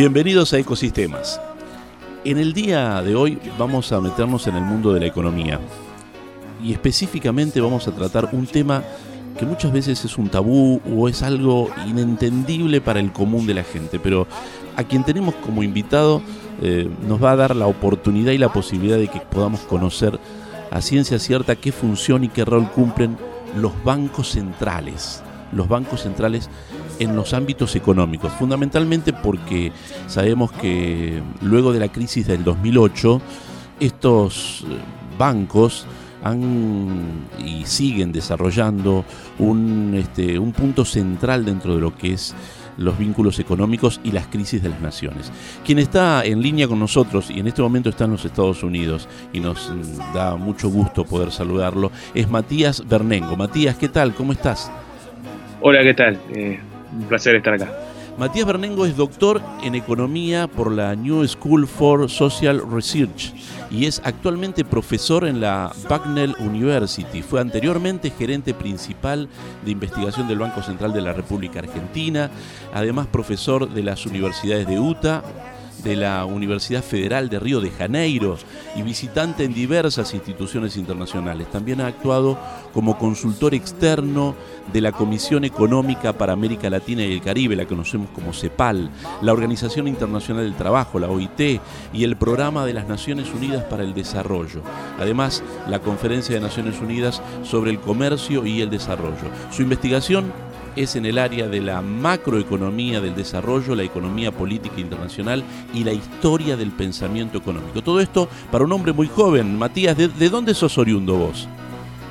Bienvenidos a Ecosistemas. En el día de hoy vamos a meternos en el mundo de la economía y específicamente vamos a tratar un tema que muchas veces es un tabú o es algo inentendible para el común de la gente, pero a quien tenemos como invitado eh, nos va a dar la oportunidad y la posibilidad de que podamos conocer a ciencia cierta qué función y qué rol cumplen los bancos centrales. Los bancos centrales en los ámbitos económicos, fundamentalmente porque sabemos que luego de la crisis del 2008, estos eh, bancos han y siguen desarrollando un, este, un punto central dentro de lo que es los vínculos económicos y las crisis de las naciones. Quien está en línea con nosotros y en este momento está en los Estados Unidos y nos mm, da mucho gusto poder saludarlo es Matías Bernengo. Matías, ¿qué tal? ¿Cómo estás? Hola, ¿qué tal? Eh, un placer estar acá. Matías Bernengo es doctor en economía por la New School for Social Research y es actualmente profesor en la Bucknell University. Fue anteriormente gerente principal de investigación del Banco Central de la República Argentina, además profesor de las universidades de Utah, de la Universidad Federal de Río de Janeiro y visitante en diversas instituciones internacionales. También ha actuado como consultor externo de la Comisión Económica para América Latina y el Caribe, la conocemos como CEPAL, la Organización Internacional del Trabajo, la OIT, y el Programa de las Naciones Unidas para el Desarrollo. Además, la Conferencia de Naciones Unidas sobre el Comercio y el Desarrollo. Su investigación es en el área de la macroeconomía del desarrollo, la economía política internacional y la historia del pensamiento económico. Todo esto para un hombre muy joven. Matías, ¿de, dónde sos oriundo vos?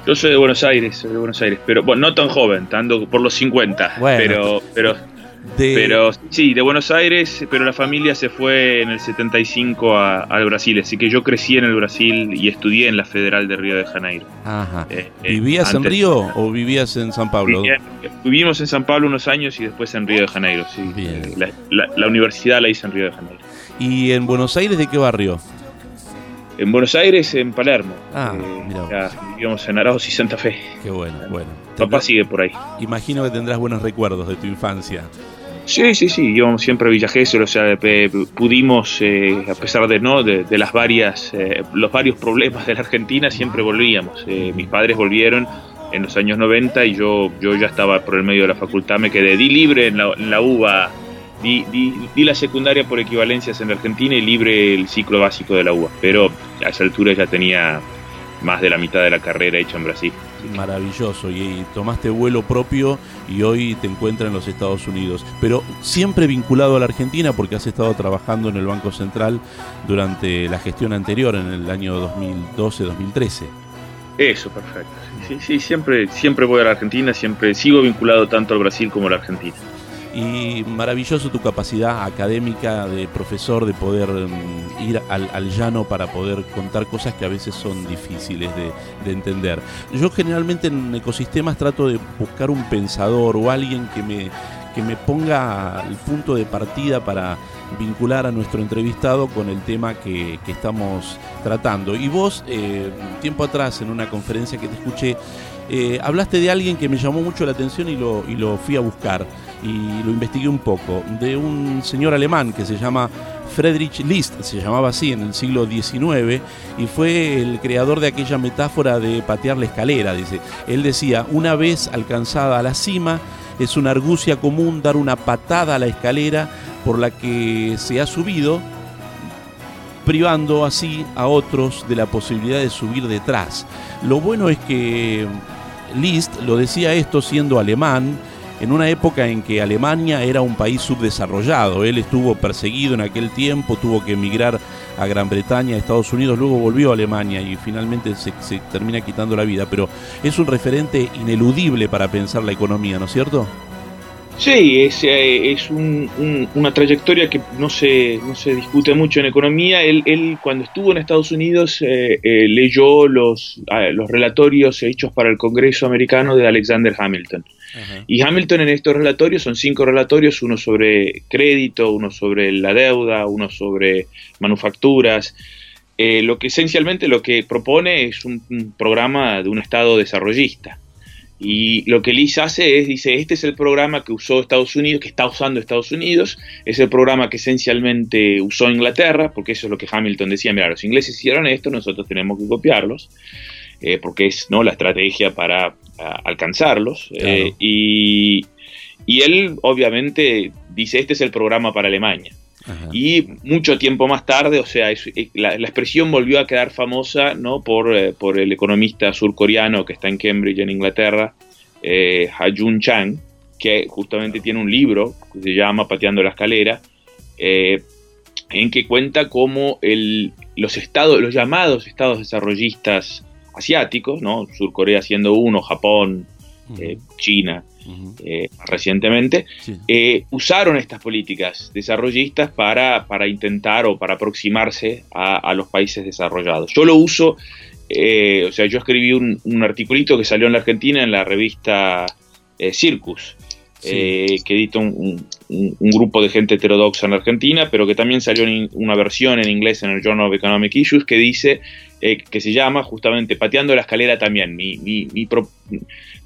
Yo soy de Buenos Aires, soy de Buenos Aires, pero bueno, no tan joven, estando por los 50, pero, pero pero sí, de Buenos Aires, pero la familia se fue en el 75 al Brasil, así que yo crecí en el Brasil y estudié en la Federal de Río de Janeiro. Ajá. Eh, eh, ¿Vivías en Río o vivías en San Pablo? vivimos en San Pablo unos años y después en Río de Janeiro, sí. La, universidad la hice en Río de Janeiro. ¿Y en Buenos Aires de qué barrio? En Buenos Aires, en Palermo. Ah, eh, vivíamos en Arauz y Santa Fe. Qué bueno, bueno. Papá sigue por ahí. Imagino que tendrás buenos recuerdos de tu infancia. Sí, sí, sí, íbamos siempre a Villa o sea, pudimos, eh, a pesar de no, de, las varias, eh, los varios problemas de la Argentina, siempre volvíamos. mis padres volvieron en los años 90 y yo, yo ya estaba por el medio de la facultad, me quedé, di libre en la, en la UBA Di, la secundaria por equivalencias en Argentina y libre el ciclo básico de la UBA, pero a esa altura ya tenía más de la mitad de la carrera hecha en Brasil. Maravilloso, y, tomaste vuelo propio y hoy te encuentras en los Estados Unidos, pero siempre vinculado a la Argentina porque has estado trabajando en el Banco Central durante la gestión anterior, en el año 2012-2013. Eso, perfecto. Sí, sí, siempre, siempre voy a la Argentina, siempre sigo vinculado tanto al Brasil como a la Argentina y maravilloso tu capacidad académica de profesor de poder mm, ir al, llano para poder contar cosas que a veces son difíciles de, entender. Yo generalmente en ecosistemas trato de buscar un pensador o alguien que me, que me ponga el punto de partida para vincular a nuestro entrevistado con el tema que, estamos tratando. Y vos, eh, tiempo atrás, en una conferencia que te escuché, eh, hablaste de alguien que me llamó mucho la atención y lo, y lo fui a buscar y lo investigué un poco, de un señor alemán que se llama Friedrich List, se llamaba así en el siglo XIX, y fue el creador de aquella metáfora de patear la escalera, dice. Él decía, una vez alcanzada la cima, es una argucia común dar una patada a la escalera por la que se ha subido, privando así a otros de la posibilidad de subir detrás. Lo bueno es que List lo decía esto siendo alemán, en una época en que Alemania era un país subdesarrollado. Él estuvo perseguido en aquel tiempo, tuvo que emigrar a Gran Bretaña, a Estados Unidos, luego volvió a Alemania y finalmente se, termina quitando la vida. Pero es un referente ineludible para pensar la economía, ¿no es cierto? Sí, es, eh, es una trayectoria que no se, no se discute mucho en economía. Él, él cuando estuvo en Estados Unidos eh, eh, leyó los, ah, los relatorios hechos para el Congreso americano de Alexander Hamilton. Y Hamilton en estos relatorios son cinco relatorios, uno sobre crédito, uno sobre la deuda, uno sobre manufacturas. lo que esencialmente lo que propone es un programa de un Estado desarrollista. Y lo que Liz hace es, dice, este es el programa que usó Estados Unidos, que está usando Estados Unidos, es el programa que esencialmente usó Inglaterra, porque eso es lo que Hamilton decía, mira, los ingleses hicieron esto, nosotros tenemos que copiarlos, eh, porque es ¿no? la estrategia para alcanzarlos. Eh, y, y él obviamente dice, este es el programa para Alemania. Y mucho tiempo más tarde, o sea, la, expresión volvió a quedar famosa ¿no? por, eh, por el economista surcoreano que está en Cambridge, en Inglaterra, eh, Ha-Jun Chang, que justamente tiene un libro que se llama Pateando la Escalera, eh, en que cuenta cómo el, los, estados, los llamados estados desarrollistas asiáticos, ¿no? Surcorea siendo uno, Japón, China, eh, recientemente, eh, usaron estas políticas desarrollistas para, para, intentar o para aproximarse a, los países desarrollados. Yo lo uso, eh, o sea, yo escribí un, un, articulito que salió en la Argentina en la revista Circus, que edita un, grupo de gente heterodoxa en la Argentina, pero que también salió en una versión en inglés en el Journal of Economic Issues que dice que se llama justamente Pateando la escalera también. Mi, mi,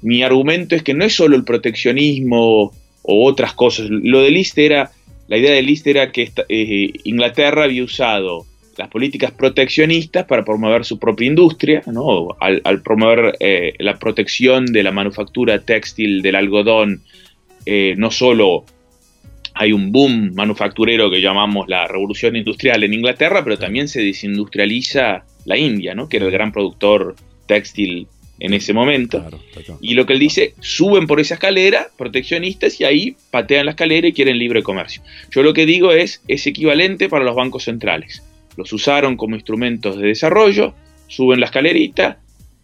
mi, argumento es que no es solo el proteccionismo o otras cosas. Lo de List era, la idea de List era que eh, Inglaterra había usado las políticas proteccionistas para promover su propia industria, ¿no? al, promover eh, la protección de la manufactura textil del algodón, eh, no solo hay un boom manufacturero que llamamos la revolución industrial en Inglaterra, pero también se desindustrializa la India, ¿no? que era el gran productor textil en ese momento. y lo que él dice, suben por esa escalera proteccionistas y ahí patean la escalera y quieren libre comercio. Yo lo que digo es, es equivalente para los bancos centrales. Los usaron como instrumentos de desarrollo, suben la escalerita,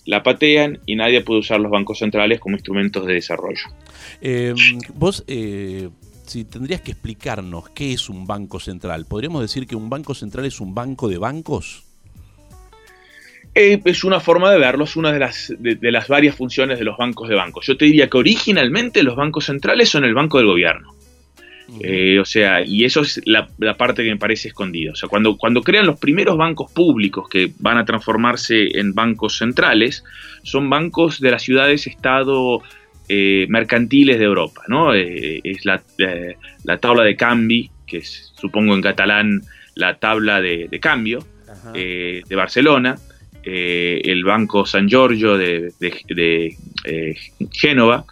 la patean y nadie puede usar los bancos centrales como instrumentos de desarrollo. Em, vos, eh, si tendrías que explicarnos qué es un banco central, ¿podríamos decir que un banco central es un banco de bancos? Eh, es una forma de verlo, es una de las, de, las varias funciones de los bancos de bancos. Yo te diría que originalmente los bancos centrales son el banco del gobierno. o sea, y eso es la, parte que me parece escondida. O sea, cuando, cuando crean los primeros bancos públicos que van a transformarse en bancos centrales, son bancos de las ciudades-estado mercantiles de Europa, ¿no? es la, la, tabla de Cambi, que es, supongo en catalán la tabla de, cambio de Barcelona, eh, el Banco San Giorgio de, eh, Génova,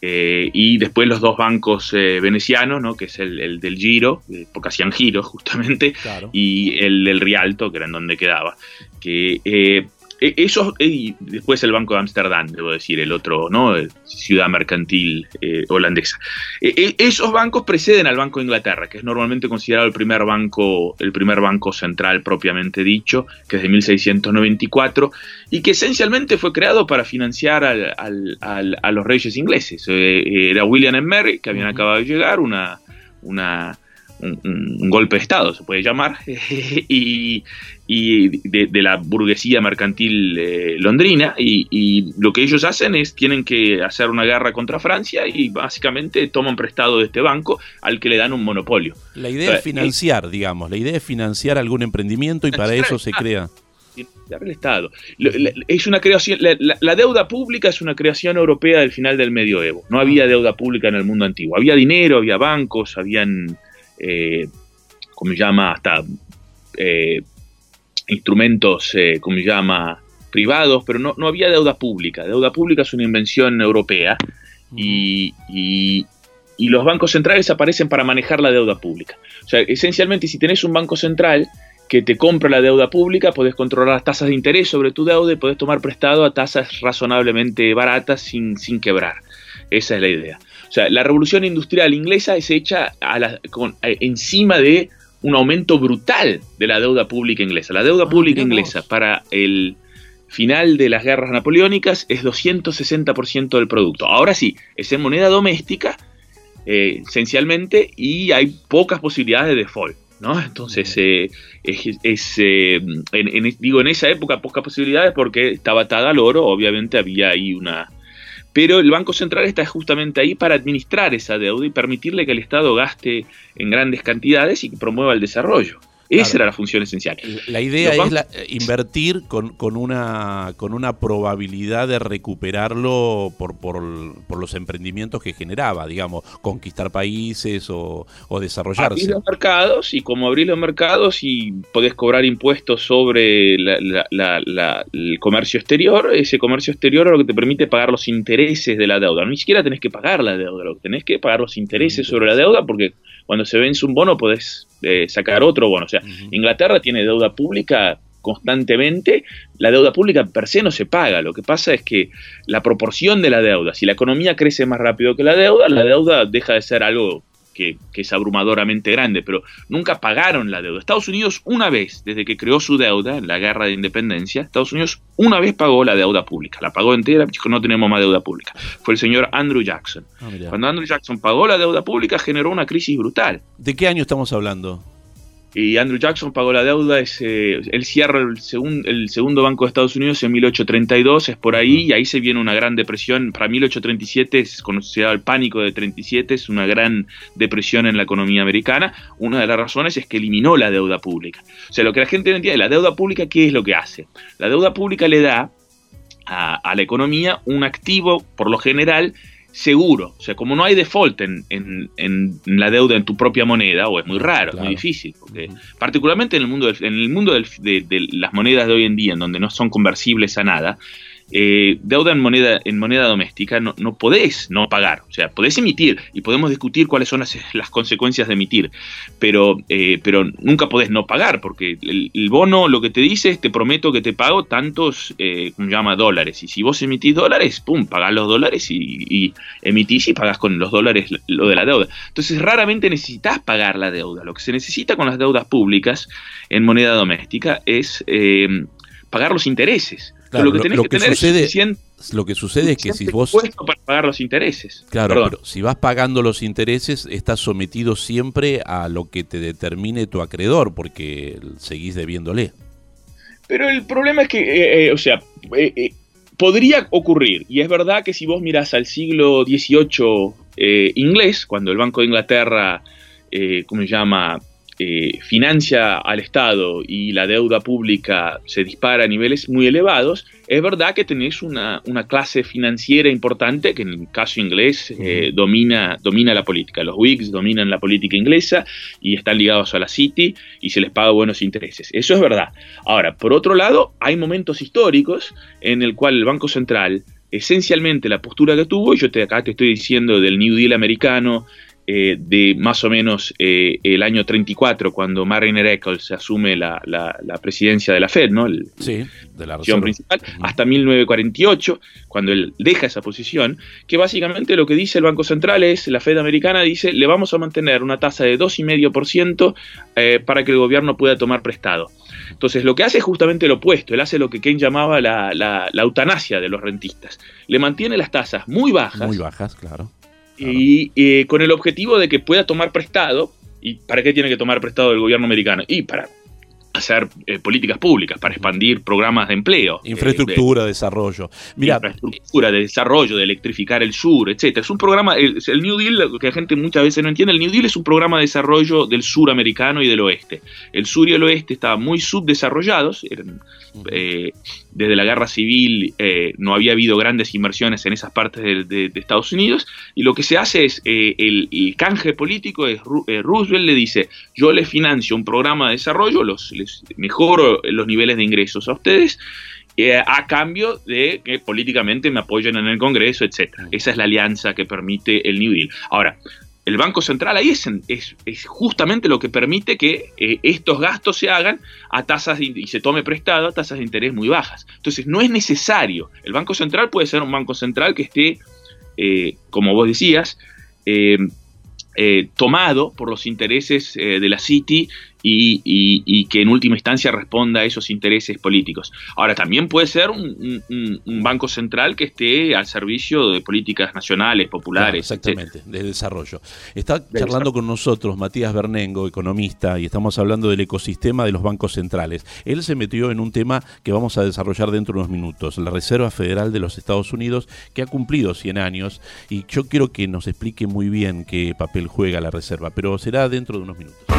eh, y después los dos bancos venecianos, ¿no? que es el, del Giro, porque hacían giros justamente, y el del Rialto, que era en donde quedaba. Que e, y después el Banco de Ámsterdam, debo decir, el otro, ¿no? Ciudad mercantil eh, holandesa. E, e, esos bancos preceden al Banco de Inglaterra, que es normalmente considerado el primer banco, el primer banco central propiamente dicho, que es de 1694, y que esencialmente fue creado para financiar a los reyes ingleses. Eh, era William and Mary, que habían acabado de llegar, una, una un, golpe de Estado, se puede llamar, y, de, la burguesía mercantil eh, londrina, y, lo que ellos hacen es, tienen que hacer una guerra contra Francia y básicamente toman prestado de este banco al que le dan un monopolio. La idea es financiar, digamos, la idea es financiar algún emprendimiento y para eso se crea el Estado. Es una creación, la, deuda pública es una creación europea del final del medioevo. No había ah. deuda pública en el mundo antiguo. Había dinero, había bancos, habían eh, como llama, hasta eh, instrumentos, eh, como llama, privados, pero no, no, había deuda pública. Deuda pública es una invención europea y, y, los bancos centrales aparecen para manejar la deuda pública. O sea, esencialmente, si tenés un banco central que te compra la deuda pública, podés controlar las tasas de interés sobre tu deuda y podés tomar prestado a tasas razonablemente baratas sin, sin quebrar. Esa es la idea. O sea, la revolución industrial inglesa es hecha con, encima de un aumento brutal de la deuda pública inglesa. La deuda ah, pública inglesa para el final de las guerras napoleónicas es 260% del producto. Ahora sí, es en moneda doméstica, eh, esencialmente, y hay pocas posibilidades de default. ¿no? Entonces, eh, es, eh, digo, en esa época pocas posibilidades porque estaba atada al oro, obviamente había ahí una, pero el Banco Central está justamente ahí para administrar esa deuda y permitirle que el Estado gaste en grandes cantidades y que promueva el desarrollo. Esa era la función esencial. La idea es eh, invertir con, con, una, con una probabilidad de recuperarlo por, por, los emprendimientos que generaba, digamos, conquistar países o, desarrollarse. Abrir los mercados y como abrir los mercados y podés cobrar impuestos sobre el comercio exterior, ese comercio exterior es lo que te permite pagar los intereses de la deuda. Ni siquiera tenés que pagar la deuda, lo que tenés que pagar los intereses sobre la deuda porque cuando se vence un bono podés eh, sacar otro bono. O sea, Inglaterra tiene deuda pública constantemente, la deuda pública per se no se paga. Lo que pasa es que la proporción de la deuda, si la economía crece más rápido que la deuda, la deuda deja de ser algo que, es abrumadoramente grande, pero nunca pagaron la deuda. Estados Unidos una vez, desde que creó su deuda en la guerra de independencia, Estados Unidos una vez pagó la deuda pública, la pagó entera, dijo no tenemos más deuda pública. Fue el señor Andrew Jackson. Ah, Cuando Andrew Jackson pagó la deuda pública generó una crisis brutal. ¿De qué año estamos hablando? Y Andrew Jackson pagó la deuda, es, eh, él cierra el, el, segundo banco de Estados Unidos en 1832, es por ahí, y ahí se viene una gran depresión, para 1837 es considerado el pánico de 37, es una gran depresión en la economía americana, una de las razones es que eliminó la deuda pública. O sea, lo que la gente no entiende, la deuda pública, ¿qué es lo que hace? La deuda pública le da a, a la economía un activo, por lo general, seguro. O sea, como no hay default en, en, la deuda en tu propia moneda, o es muy raro, es muy difícil, porque particularmente en el mundo, en el mundo de, de, las monedas de hoy en día, en donde no son conversibles a nada, eh, deuda en moneda, en moneda doméstica no, no, podés no pagar. O sea, podés emitir y podemos discutir cuáles son las, consecuencias de emitir, pero, eh, pero nunca podés no pagar, porque el, bono lo que te dice es te prometo que te pago tantos, eh, llama, dólares. Y si vos emitís dólares, pum, pagás los dólares y, emitís y pagás con los dólares lo de la deuda. Entonces, raramente necesitas pagar la deuda. Lo que se necesita con las deudas públicas en moneda doméstica es pagar los intereses lo que tenés que, sucede, es lo que sucede es que si vos para pagar los intereses. Claro, pero si vas pagando los intereses estás sometido siempre a lo que te determine tu acreedor porque seguís debiéndole. Pero el problema es que, eh, eh, o sea, eh, podría ocurrir, y es verdad que si vos mirás al siglo XVIII inglés, cuando el Banco de Inglaterra ¿cómo se llama?, eh, financia al Estado y la deuda pública se dispara a niveles muy elevados, es verdad que tenéis una, clase financiera importante que en el caso inglés eh, domina, domina la política. Los Whigs dominan la política inglesa y están ligados a la City y se les paga buenos intereses. Eso es verdad. Ahora, por otro lado, hay momentos históricos en el cual el Banco Central esencialmente la postura que tuvo, y yo te, acá te estoy diciendo del New Deal americano, eh, de más o menos eh, el año 34, cuando Mariner Eccles asume la, presidencia de la Fed, ¿no? sí, de la posición principal, hasta 1948, cuando él deja esa posición, que básicamente lo que dice el Banco Central es, la Fed americana dice, le vamos a mantener una tasa de 2,5% eh, para que el gobierno pueda tomar prestado. Entonces, lo que hace es justamente lo opuesto. Él hace lo que Keynes llamaba la, la, eutanasia de los rentistas. Le mantiene las tasas muy bajas. Muy bajas, claro y eh, con el objetivo de que pueda tomar prestado. ¿Y para qué tiene que tomar prestado el gobierno americano? Y para hacer eh, políticas públicas, para expandir programas de empleo. Infraestructura, de, desarrollo. Mira, infraestructura, de desarrollo, de electrificar el sur, etcétera. Es un programa, el, New Deal, lo que la gente muchas veces no entiende, el New Deal es un programa de desarrollo del sur americano y del oeste. El sur y el oeste estaban muy subdesarrollados, eh, desde la guerra civil eh, no había habido grandes inversiones en esas partes de, Estados Unidos, y lo que se hace es, el, el, canje político es, Roosevelt le dice, yo le financio un programa de desarrollo, los mejoro los niveles de ingresos a ustedes, eh, a cambio de que políticamente me apoyen en el Congreso, etc. Esa es la alianza que permite el New Deal. Ahora, el Banco Central ahí es, justamente lo que permite que eh, estos gastos se hagan a tasas y se tome prestado a tasas de interés muy bajas. Entonces, no es necesario. El Banco Central puede ser un Banco Central que esté, eh, como vos decías, tomado por los intereses de la City y, que en última instancia responda a esos intereses políticos. Ahora, también puede ser un, banco central que esté al servicio de políticas nacionales, populares. exactamente, de desarrollo. Está charlando con nosotros Matías Bernengo, economista, y estamos hablando del ecosistema de los bancos centrales. Él se metió en un tema que vamos a desarrollar dentro de unos minutos, la Reserva Federal de los Estados Unidos, que ha cumplido 100 años, y yo quiero que nos explique muy bien qué papel juega la Reserva, pero será dentro de unos minutos.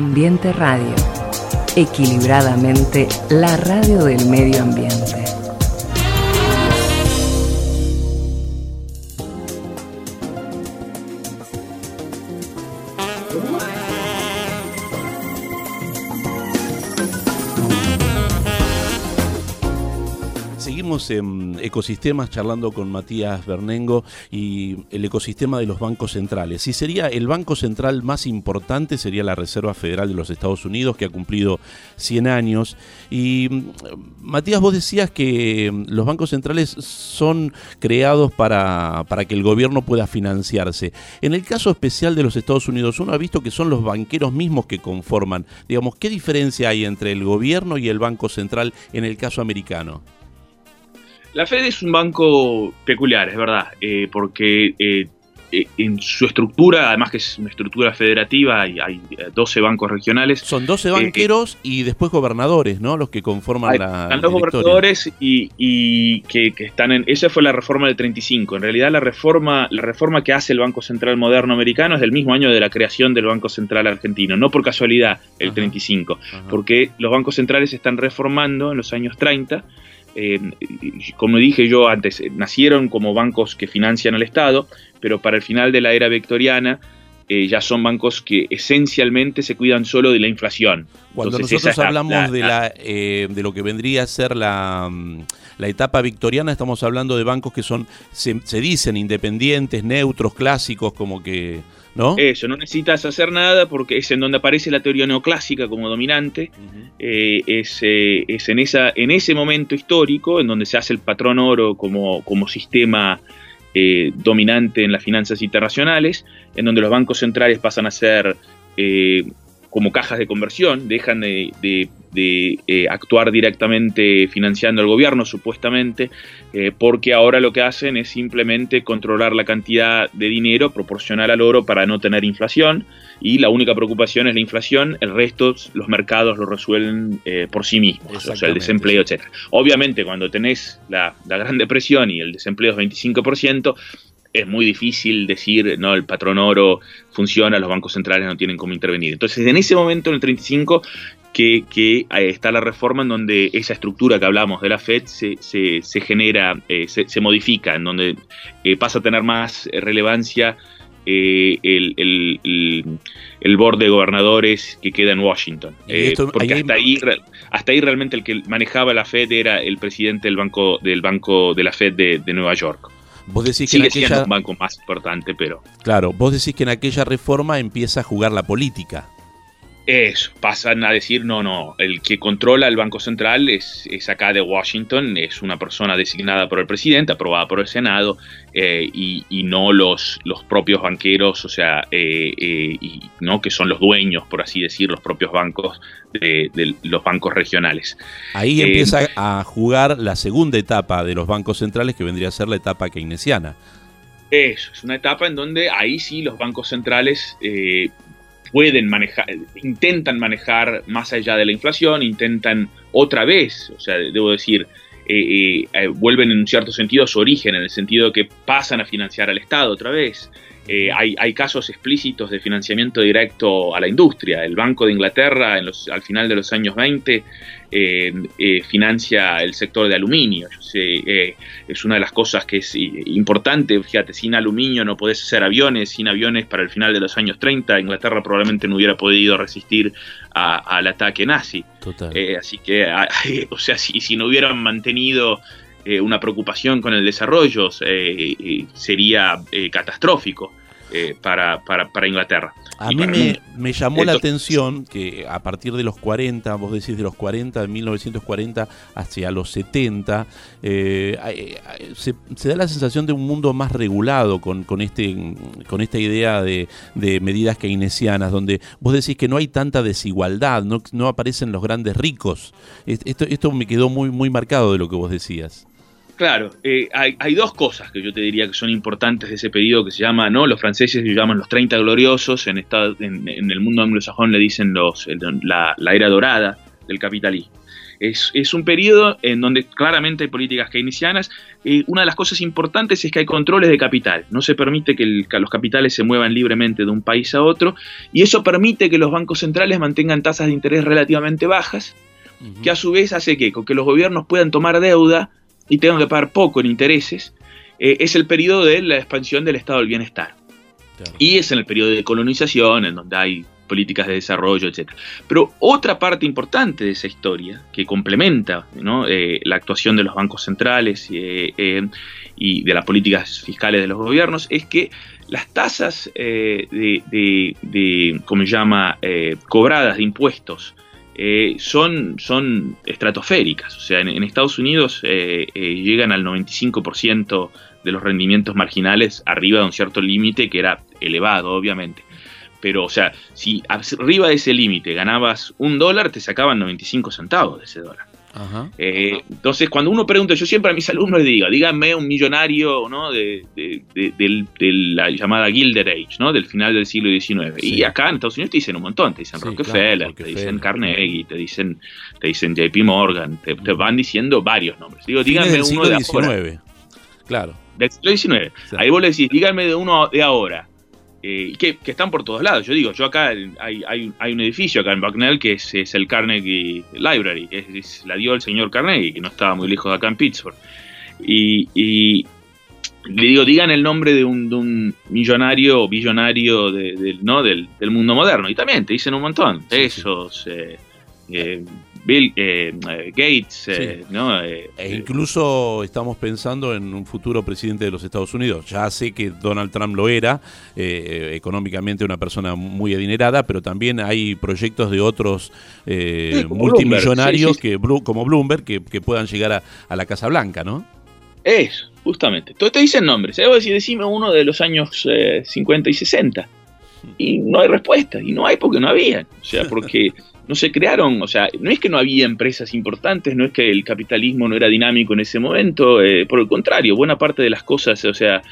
Ambiente Radio. Equilibradamente, la radio del medio ambiente. en ecosistemas charlando con Matías Bernengo y el ecosistema de los bancos centrales. Si sería el banco central más importante, sería la Reserva Federal de los Estados Unidos, que ha cumplido 100 años. Y Matías, vos decías que los bancos centrales son creados para, para que el gobierno pueda financiarse. En el caso especial de los Estados Unidos, uno ha visto que son los banqueros mismos que conforman. Digamos, ¿qué diferencia hay entre el gobierno y el Banco Central en el caso americano? La Fed es un banco peculiar, es verdad, eh, porque eh, eh, en su estructura, además que es una estructura federativa, y hay 12 bancos regionales. Son 12 banqueros y después gobernadores, ¿no? Los que conforman la. Están los gobernadores y, que, están en. Esa fue la reforma del 35. En realidad, la reforma, la reforma que hace el Banco Central Moderno Americano es del mismo año de la creación del Banco Central Argentino. No por casualidad el 35, porque los bancos centrales se están reformando en los años 30 eh, como dije yo antes, eh, nacieron como bancos que financian al Estado, pero para el final de la era victoriana eh, ya son bancos que esencialmente se cuidan solo de la inflación. Cuando nosotros hablamos de, la, de lo que vendría a ser la, mm, la, etapa victoriana, estamos hablando de bancos que son, se, se dicen independientes, neutros, clásicos, como que ¿no? Eso, no necesitas hacer nada porque es en donde aparece la teoría neoclásica como dominante, eh, es, eh, es, en, esa, en ese momento histórico en donde se hace el patrón oro como, como sistema eh, dominante en las finanzas internacionales, en donde los bancos centrales pasan a ser como cajas de conversión, dejan de, eh, actuar directamente financiando al gobierno, supuestamente, eh, porque ahora lo que hacen es simplemente controlar la cantidad de dinero proporcional al oro para no tener inflación, y la única preocupación es la inflación, el resto los mercados lo resuelven eh, por sí mismos, o sea, el desempleo, etc. Obviamente, cuando tenés la, la Gran Depresión y el desempleo es 25%, es muy difícil decir, no, el patrón oro funciona, los bancos centrales no tienen cómo intervenir. Entonces, en ese momento, en el 35, que, que está la reforma en donde esa estructura que hablamos de la Fed se, se, genera, eh, se, modifica, en donde eh, pasa a tener más relevancia eh, el, el, el, board de gobernadores que queda en Washington. porque hasta ahí, hasta ahí realmente el que manejaba la Fed era el presidente del banco, del banco de la Fed de Nueva York. Vos decís que en aquella... un banco más importante, pero... Claro, vos decís que en aquella reforma empieza a jugar la política. Eso, pasan a decir, no, no, el que controla el Banco Central es, es, acá de Washington, es una persona designada por el presidente, aprobada por el Senado, eh, y, no los, los propios banqueros, o sea, eh, eh, y, ¿no? que son los dueños, por así decir, los propios bancos de, los bancos regionales. Ahí empieza a jugar la segunda etapa de los bancos centrales, que vendría a ser la etapa keynesiana. Eso, es una etapa en donde ahí sí los bancos centrales pueden manejar, intentan manejar más allá de la inflación, intentan otra vez, o sea, debo decir, eh, eh, eh, vuelven en un cierto sentido a su origen, en el sentido que pasan a financiar al Estado otra vez. Hay, hay, casos explícitos de financiamiento directo a la industria. El Banco de Inglaterra en los, al final de los años 20 eh, eh, financia el sector de aluminio. Eh, es una de las cosas que es importante. Fíjate, sin aluminio no podés hacer aviones, sin aviones para el final de los años 30, Inglaterra probablemente no hubiera podido resistir al ataque nazi. así que, o sea, si, si no hubieran mantenido una preocupación con el desarrollo, sería catastrófico. para, para, Inglaterra. A mí me, llamó la atención que a partir de los 40, vos decís de los 40, de 1940 hacia los 70, eh, eh, se, da la sensación de un mundo más regulado con, con, este, con esta idea de, de, medidas keynesianas, donde vos decís que no hay tanta desigualdad, no, no aparecen los grandes ricos. Esto, esto me quedó muy, muy marcado de lo que vos decías. Claro, eh, hay, dos cosas que yo te diría que son importantes de ese periodo que se llama, ¿no? Los franceses lo llaman los 30 gloriosos, en, en, el mundo anglosajón le dicen los, la, era dorada del capitalismo. Es, un periodo en donde claramente hay políticas keynesianas. y una de las cosas importantes es que hay controles de capital. No se permite que, los capitales se muevan libremente de un país a otro y eso permite que los bancos centrales mantengan tasas de interés relativamente bajas, que a su vez hace que, que los gobiernos puedan tomar deuda y tengan que pagar poco en intereses. Eh, es el periodo de la expansión del estado del bienestar. Y es en el periodo de colonización, en donde hay políticas de desarrollo, etc. Pero otra parte importante de esa historia, que complementa eh, la actuación de los bancos centrales eh, eh, y de las políticas fiscales de los gobiernos, es que las tasas de, de, ¿cómo se llama?, cobradas de impuestos son, son estratosféricas. O sea, en, Estados Unidos llegan al 95% de los rendimientos marginales arriba de un cierto límite que era elevado, obviamente pero o sea, si arriba de ese límite ganabas un dólar, te sacaban 95 centavos de ese dólar. Eh, entonces, cuando uno pregunta, yo siempre a mis alumnos les digo, díganme un millonario ¿no? de, la llamada Gilded Age, ¿no? del final del siglo XIX. Y acá en Estados Unidos te dicen un montón, te dicen Rockefeller, te dicen Carnegie, te dicen, te dicen JP Morgan, te, van diciendo varios nombres. Digo, díganme uno de XIX. Claro. Del siglo XIX. Ahí vos le decís, díganme de uno de ahora. Eh, que, están por todos lados. Yo digo, yo acá hay, hay, un edificio acá en Bucknell que es, el Carnegie Library, que es, la dio el señor Carnegie, que no estaba muy lejos de acá en Pittsburgh. Y, le digo, digan el nombre de un, millonario o billonario ¿no? del, mundo moderno. Y también te dicen un montón. Esos, eh, eh, Bill eh, Gates, eh, ¿no? Eh, e incluso estamos pensando en un futuro presidente de los Estados Unidos. Ya sé que Donald Trump lo era, económicamente una persona muy adinerada, pero también hay proyectos de otros multimillonarios que como Bloomberg que, puedan llegar a, la Casa Blanca, ¿no? Eso, justamente. Entonces te dicen nombres. Debo decir, decime uno de los años 50 y 60. Y no hay respuesta. Y no hay porque no había. O sea, porque no se crearon, o sea, no es que no había empresas importantes, no es que el capitalismo no era dinámico en ese momento, eh, por el contrario, buena parte de las cosas, o sea,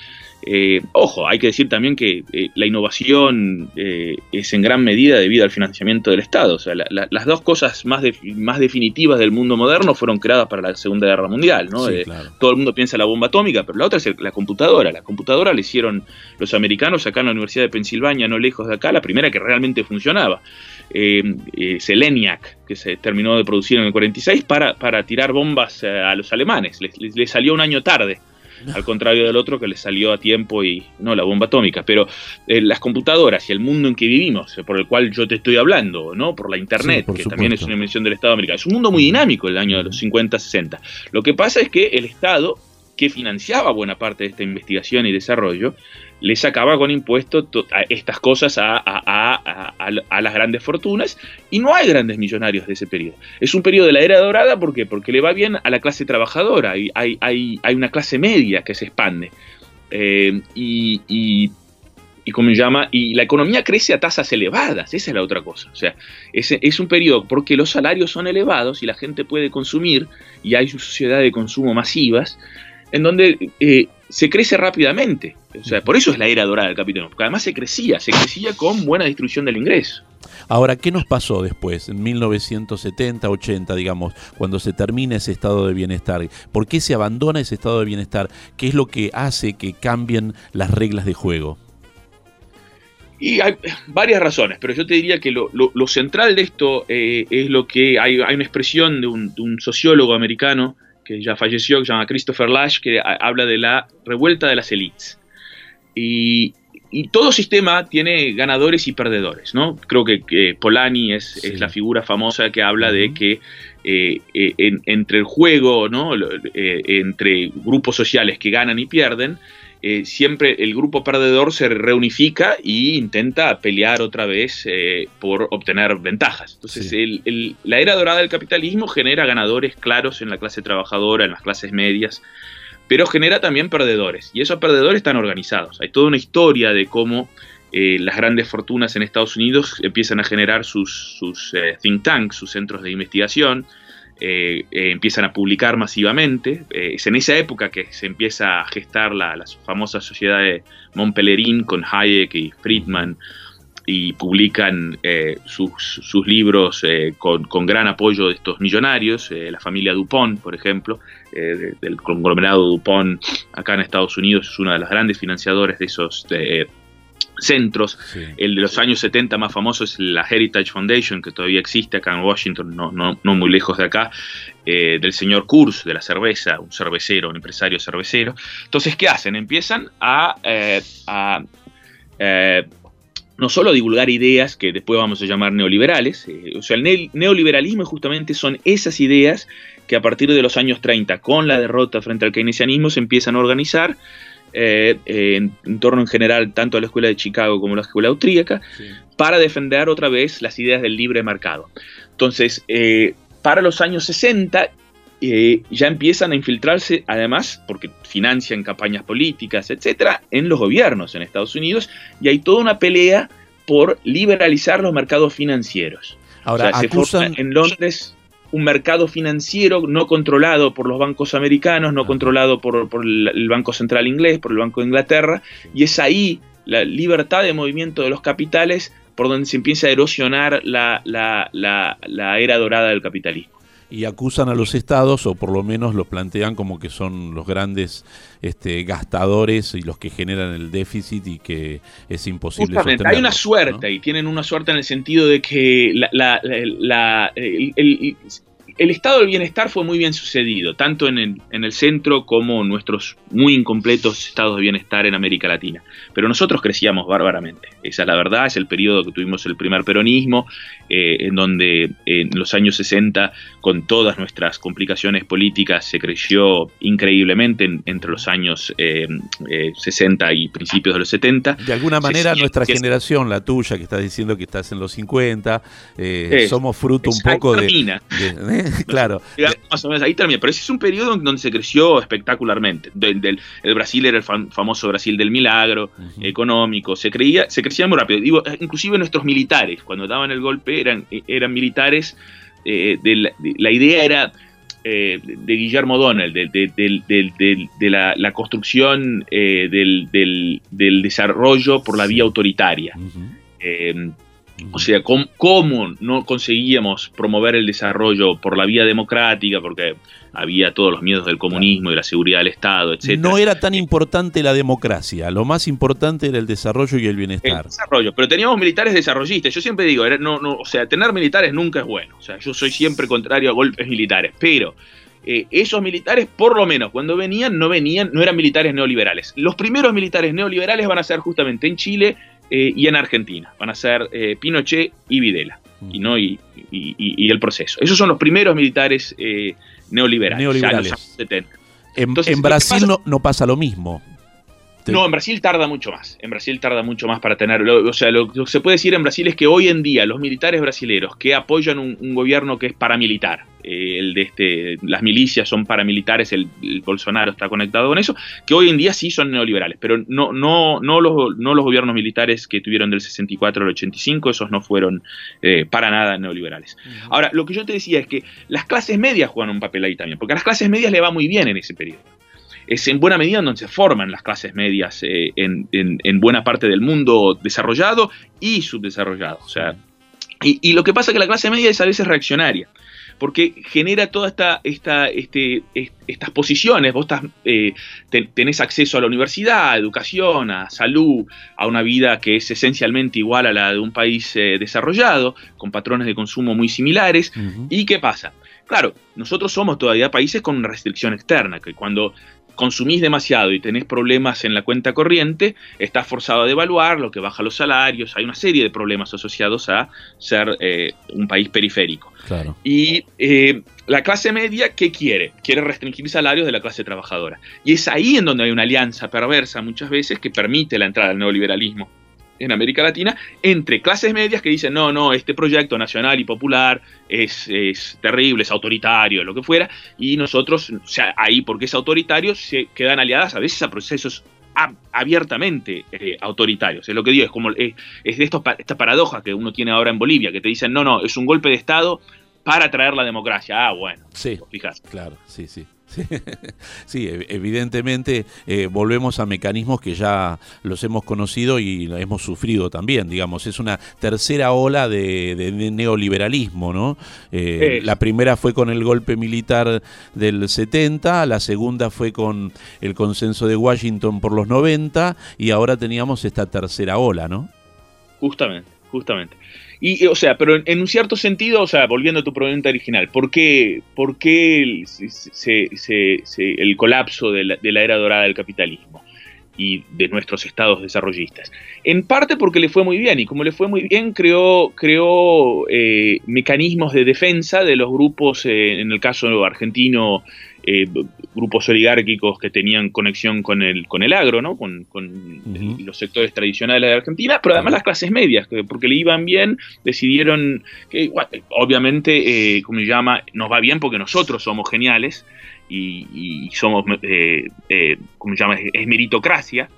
eh, ojo, hay que decir también que eh, la innovación es en gran medida debido al financiamiento del Estado. O sea, las dos cosas más, más definitivas del mundo moderno fueron creadas para la Segunda Guerra Mundial. ¿no? Todo el mundo piensa en la bomba atómica, pero la otra es la computadora. La computadora la hicieron los americanos acá en la Universidad de Pensilvania, no lejos de acá, la primera que realmente funcionaba eh, eh Seleniak, que se terminó de producir en el 46, para, para tirar bombas eh, a los alemanes. Le, salió un año tarde, al contrario del otro que le salió a tiempo y no la bomba atómica. Pero eh, las computadoras y el mundo en que vivimos, por el cual yo te estoy hablando, ¿no? por la Internet, que también es una invención del Estado americano, es un mundo muy dinámico el año de los 50-60. Lo que pasa es que el Estado, que financiaba buena parte de esta investigación y desarrollo, le sacaba con impuestos estas cosas a, las grandes fortunas y no hay grandes millonarios de ese periodo. Es un periodo de la era dorada ¿por porque le va bien a la clase trabajadora, y hay, hay, una clase media que se expande. Eh, y, y llama, y la economía crece a tasas elevadas, esa es la otra cosa. O sea, es, es un periodo porque los salarios son elevados y la gente puede consumir y hay sociedades de consumo masivas, en donde eh, se crece rápidamente. O sea, por eso es la era dorada del capitalismo, porque además se crecía, se crecía con buena distribución del ingreso. Ahora, ¿qué nos pasó después, en 1970, 80, digamos, cuando se termina ese estado de bienestar? ¿Por qué se abandona ese estado de bienestar? ¿Qué es lo que hace que cambien las reglas de juego? Y hay varias razones, pero yo te diría que lo, central de esto eh, es lo que hay, hay una expresión de un, de un sociólogo americano que ya falleció, que se llama Christopher Lash, que habla de la revuelta de las élites. Y, todo sistema tiene ganadores y perdedores, ¿no? Creo que, Polanyi es, la figura famosa que habla de que eh, eh, entre el juego, ¿no? Eh, entre grupos sociales que ganan y pierden, eh, siempre el grupo perdedor se reunifica e intenta pelear otra vez eh, por obtener ventajas. Entonces, la era dorada del capitalismo genera ganadores claros en la clase trabajadora, en las clases medias, pero genera también perdedores. Y esos perdedores están organizados. Hay toda una historia de cómo eh, las grandes fortunas en Estados Unidos empiezan a generar sus, sus think tanks, sus centros de investigación, eh, eh, empiezan a publicar masivamente. Eh, es en esa época que se empieza a gestar la, famosa sociedad de Montpellerin con Hayek y Friedman. y publican sus, libros con, con, gran apoyo de estos millonarios, la familia Dupont, por ejemplo, del conglomerado Dupont acá en Estados Unidos, es una de las grandes financiadores de esos centros. El de los años 70 más famoso es la Heritage Foundation, que todavía existe acá en Washington, no, no, no muy lejos de acá, eh, del señor Kurz, de la cerveza, un cervecero, un empresario cervecero. Entonces, ¿qué hacen? Empiezan a, eh, eh, no solo a divulgar ideas que después vamos a llamar neoliberales, o sea, el neoliberalismo justamente son esas ideas que a partir de los años 30, con la derrota frente al keynesianismo, se empiezan a organizar eh, en, torno en general tanto a la escuela de Chicago como a la escuela austríaca, para defender otra vez las ideas del libre mercado. Entonces, eh, para los años 60 eh, ya empiezan a infiltrarse, además, porque financian campañas políticas, etcétera, en los gobiernos en Estados Unidos, y hay toda una pelea por liberalizar los mercados financieros. Ahora, en Londres un mercado financiero no controlado por los bancos americanos, no controlado por, el Banco Central inglés, por el Banco de Inglaterra, y es ahí la libertad de movimiento de los capitales por donde se empieza a erosionar la, la era dorada del capitalismo y acusan a los estados, o por lo menos los plantean como que son los grandes este, gastadores y los que generan el déficit y que es imposible Justamente, Hay una suerte y tienen una suerte en el sentido de que la, el, el estado del bienestar fue muy bien sucedido, tanto en el, en el, centro como en nuestros muy incompletos estados de bienestar en América Latina. Pero nosotros crecíamos bárbaramente. Esa es la verdad, es el periodo que tuvimos el primer peronismo, eh, en donde en los años 60, con todas nuestras complicaciones políticas, se creció increíblemente entre los años 60 eh, eh, y principios de los 70. De alguna manera nuestra generación, la tuya, que estás diciendo que estás en los 50, somos fruto un poco de claro. Más o menos ahí termina. Pero ese es un periodo en donde se creció espectacularmente. el Brasil era el famoso Brasil del milagro económico. Se creía, se crecía muy rápido. Digo, inclusive nuestros militares, cuando daban el golpe, eran, eran militares. Eh, de la, idea era eh, de Guillermo O'Donnell, de, la, construcción eh, del, desarrollo por la vía autoritaria. O sea, ¿cómo, no conseguíamos promover el desarrollo por la vía democrática? Porque había todos los miedos del comunismo y la seguridad del Estado, etc. No era tan importante la democracia, lo más importante era el desarrollo y el bienestar. El desarrollo, pero teníamos militares desarrollistas. Yo siempre digo, no, no, o sea, tener militares nunca es bueno. O sea, yo soy siempre contrario a golpes militares, pero eh, esos militares, por lo menos cuando venían, no venían, no eran militares neoliberales. Los primeros militares neoliberales van a ser justamente en Chile eh, y en Argentina. Van a ser eh, Pinochet y Videla. Y, no, y, el proceso. Esos son los primeros militares eh, neoliberales. neoliberales. En, Brasil no, no pasa lo mismo. No, en Brasil tarda mucho más. En Brasil tarda mucho más para tenerlo. O sea, lo, que se puede decir en Brasil es que hoy en día los militares brasileños que apoyan un, gobierno que es paramilitar, eh, el de este, las milicias son paramilitares, el, Bolsonaro está conectado con eso, que hoy en día sí son neoliberales, pero no, no, no, los, no los gobiernos militares que tuvieron del 64 al 85, esos no fueron eh, para nada neoliberales. Ahora, lo que yo te decía es que las clases medias juegan un papel ahí también, porque a las clases medias le va muy bien en ese periodo es en buena medida donde se forman las clases medias eh, en, buena parte del mundo desarrollado y subdesarrollado. O sea, y, lo que pasa es que la clase media es a veces reaccionaria, porque genera todas esta, esta, este, estas posiciones. Vos eh, tenés acceso a la universidad, a educación, a salud, a una vida que es esencialmente igual a la de un país eh, desarrollado, con patrones de consumo muy similares. ¿Y qué pasa? Claro, nosotros somos todavía países con una restricción externa, que cuando consumís demasiado y tenés problemas en la cuenta corriente, estás forzado a devaluar, lo que baja los salarios, hay una serie de problemas asociados a ser eh, un país periférico. Y eh, la clase media, ¿qué quiere? Quiere restringir salarios de la clase trabajadora. Y es ahí en donde hay una alianza perversa muchas veces que permite la entrada al neoliberalismo en América Latina entre clases medias que dicen, no, no, este proyecto nacional y popular es, terrible, es autoritario, lo que fuera, y nosotros, o sea, ahí porque es autoritario, se quedan aliadas a veces a procesos abiertamente eh, autoritarios. Es lo que digo, es como es, de esta paradoja que uno tiene ahora en Bolivia, que te dicen, no, no, es un golpe de Estado para traer la democracia. Ah, bueno, sí, fijas. Claro, sí, sí. Sí, evidentemente eh, volvemos a mecanismos que ya los hemos conocido y hemos sufrido también, digamos, es una tercera ola de, neoliberalismo, ¿no? Eh, la primera fue con el golpe militar del 70, la segunda fue con el consenso de Washington por los 90 y ahora teníamos esta tercera ola, ¿no? Justamente, justamente. Y, o sea, pero en, un cierto sentido, o sea, volviendo a tu pregunta original, ¿por qué, por qué el, el colapso de la, de la, era dorada del capitalismo y de nuestros estados desarrollistas? En parte porque le fue muy bien, y como le fue muy bien, creó, creó eh, mecanismos de defensa de los grupos, eh, en el caso argentino, eh, grupos oligárquicos que tenían conexión con el, con el agro, ¿no? con, los sectores tradicionales de Argentina, pero además las clases medias, porque le iban bien, decidieron que, obviamente, eh, como se llama, nos va bien porque nosotros somos geniales y, somos, eh, como se llama, es meritocracia,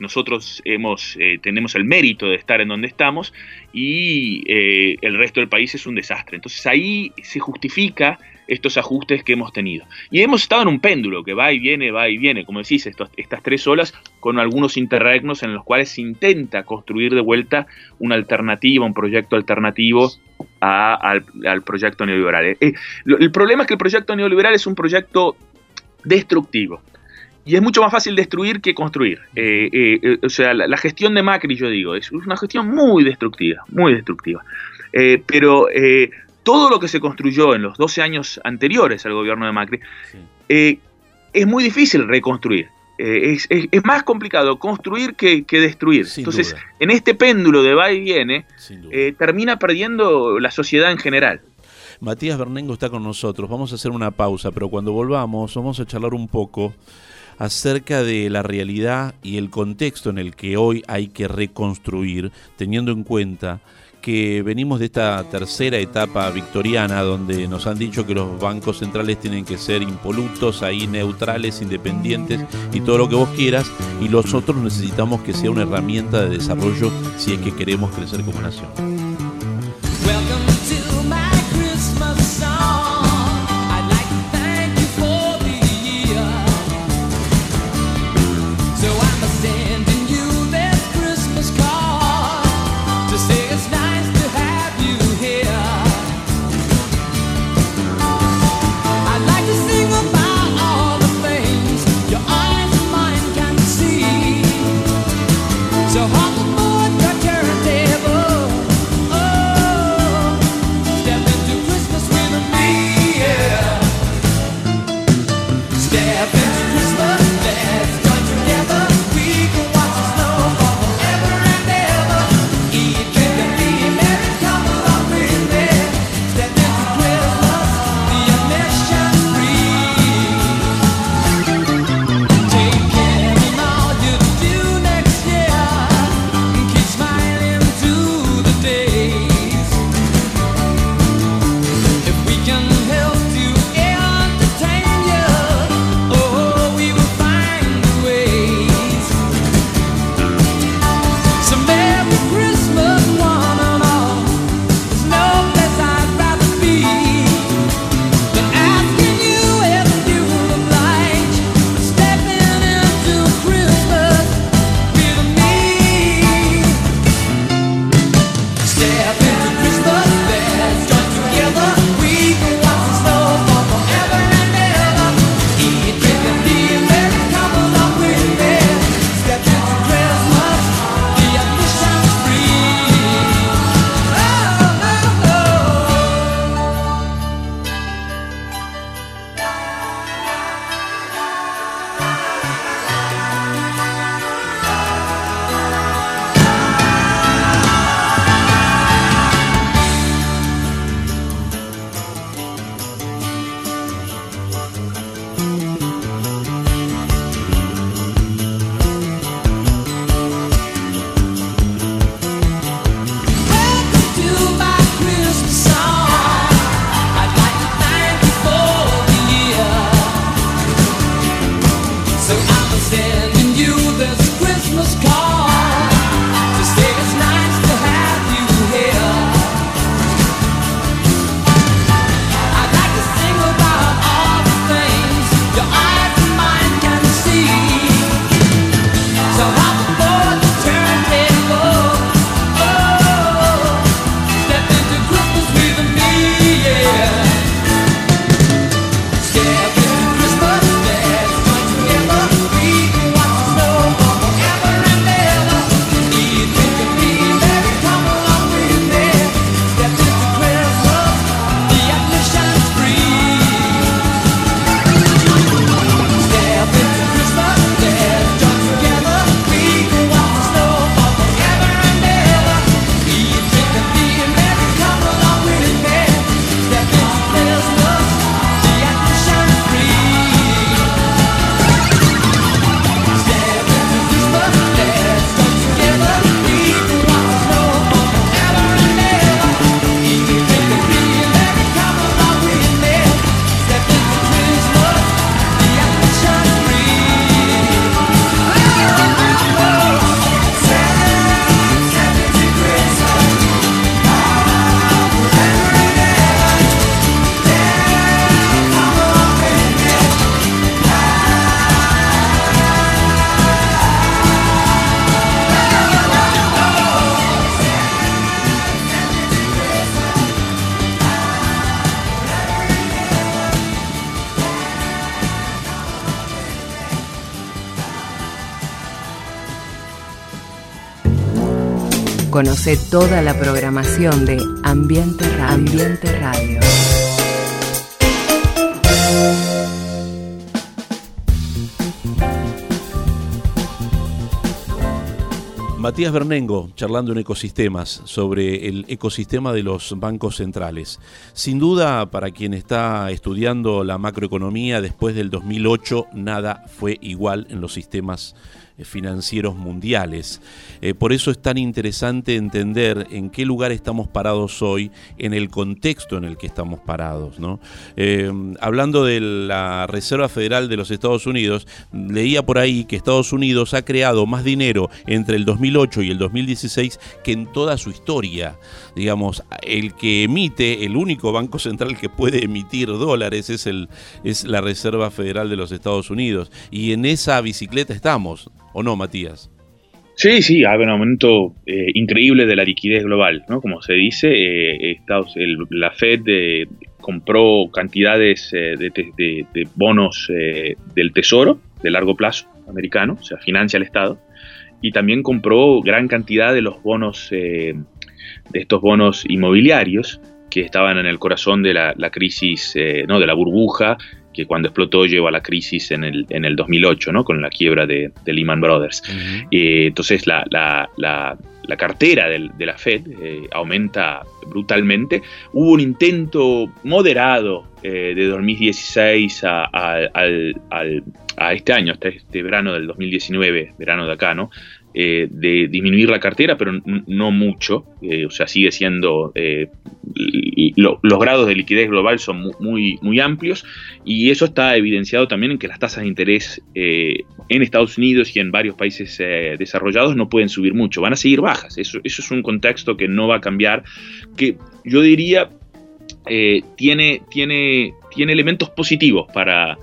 nosotros hemos, tenemos el mérito de estar en donde estamos y el resto del país es un desastre. Entonces ahí se justifica estos ajustes que hemos tenido. Y hemos estado en un péndulo que va y viene, va y viene, como decís, estas tres olas con algunos interregnos en los cuales se intenta construir de vuelta una alternativa, un proyecto alternativo al, proyecto neoliberal. Eh, el problema es que el proyecto neoliberal es un proyecto destructivo. Y es mucho más fácil destruir que construir. Eh, eh, o sea, la, gestión de Macri, yo digo, es una gestión muy destructiva, muy destructiva. pero todo lo que se construyó en los 12 años anteriores al gobierno de Macri, eh, es muy difícil reconstruir. Eh, es, más complicado construir que, destruir. Entonces, en este péndulo de va y viene, eh, termina perdiendo la sociedad en general. Matías Bernengo está con nosotros. Vamos a hacer una pausa, pero cuando volvamos vamos a charlar un poco acerca de la realidad y el contexto en el que hoy hay que reconstruir, teniendo en cuenta que venimos de esta tercera etapa victoriana donde nos han dicho que los bancos centrales tienen que ser impolutos, ahí neutrales, independientes y todo lo que vos quieras y nosotros necesitamos que sea una herramienta de desarrollo si es que queremos crecer como nación. Conoce toda la programación de Ambiente Radio. Ambiente Radio. Matías Bernengo, charlando en ecosistemas, sobre el ecosistema de los bancos centrales. Sin duda, para quien está estudiando la macroeconomía después del 2008, nada fue igual en los sistemas financieros mundiales. Eh, por eso es tan interesante entender en qué lugar estamos parados hoy, en el contexto en el que estamos parados. Eh, hablando de la Reserva Federal de los Estados Unidos, leía por ahí que Estados Unidos ha creado más dinero entre el 2008 y el 2016 que en toda su historia. Digamos, el que emite, el único banco central que puede emitir dólares es la Reserva Federal de los Estados Unidos. Y en esa bicicleta estamos. ¿O no, Matías? Sí, sí, hay un aumento eh, increíble de la liquidez global, ¿no? Como se dice, eh, la Fed eh, compró cantidades de, bonos del Tesoro de largo plazo americano, o sea, financia al Estado, y también compró gran cantidad de los bonos, de estos bonos inmobiliarios que estaban en el corazón de la, la crisis, no, de la burbuja que cuando explotó llevó a la crisis en el, en el 2008, ¿no? con la quiebra de, Lehman Brothers. Eh, entonces la, la, la, cartera de la Fed eh, aumenta brutalmente. Hubo un intento moderado eh, de 2016 a, a, este año, hasta este verano del 2019, verano de acá, ¿no? Eh, de disminuir la cartera, pero no mucho, eh, o sea, sigue siendo, eh, los grados de liquidez global son muy, muy amplios y eso está evidenciado también en que las tasas de interés en Estados Unidos y en varios países desarrollados no pueden subir mucho, van a seguir bajas, eso, eso es un contexto que no va a cambiar, que yo diría tiene, tiene, tiene elementos positivos para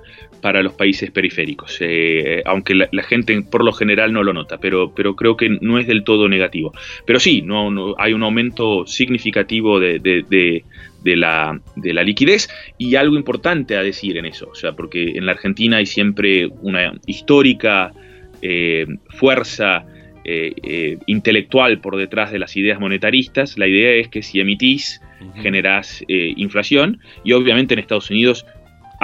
para los países periféricos, eh, aunque la, gente por lo general no lo nota, pero, pero creo que no es del todo negativo. Pero sí, no, hay un aumento significativo de, de, la, de la liquidez y algo importante a decir en eso, o sea, porque en la Argentina hay siempre una histórica eh, fuerza eh, intelectual por detrás de las ideas monetaristas. La idea es que si emitís, generás inflación y obviamente en Estados Unidos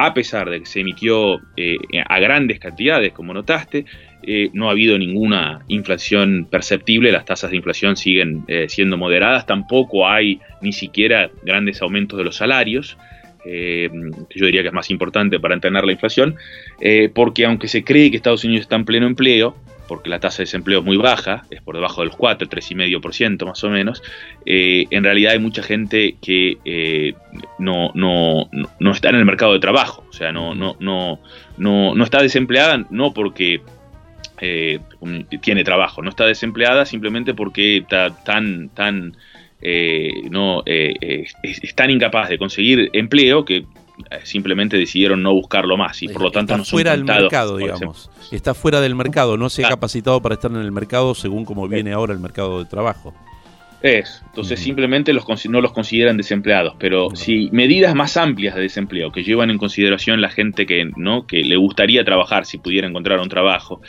a pesar de que se emitió eh, a grandes cantidades, como notaste, eh, no ha habido ninguna inflación perceptible, las tasas de inflación siguen eh, siendo moderadas, tampoco hay ni siquiera grandes aumentos de los salarios, yo diría que es más importante para entender la inflación, porque aunque se cree que Estados Unidos está en pleno empleo, porque la tasa de desempleo es muy baja, es por debajo de los 4, 3,5% más o menos, eh, en realidad hay mucha gente que eh, no, no, no, está en el mercado de trabajo, o sea, no, no, no, no, no está desempleada no porque eh, tiene trabajo, no está desempleada simplemente porque está tan, tan, no, es tan incapaz de conseguir empleo que simplemente decidieron no buscarlo más y por lo tanto está fuera del mercado, digamos. Está fuera del mercado, no se ha capacitado para estar en el mercado según como viene ahora el mercado de trabajo. Es, entonces simplemente los, no los consideran desempleados, pero si medidas más amplias de desempleo que llevan en consideración la gente que no que le gustaría trabajar si pudiera encontrar un trabajo,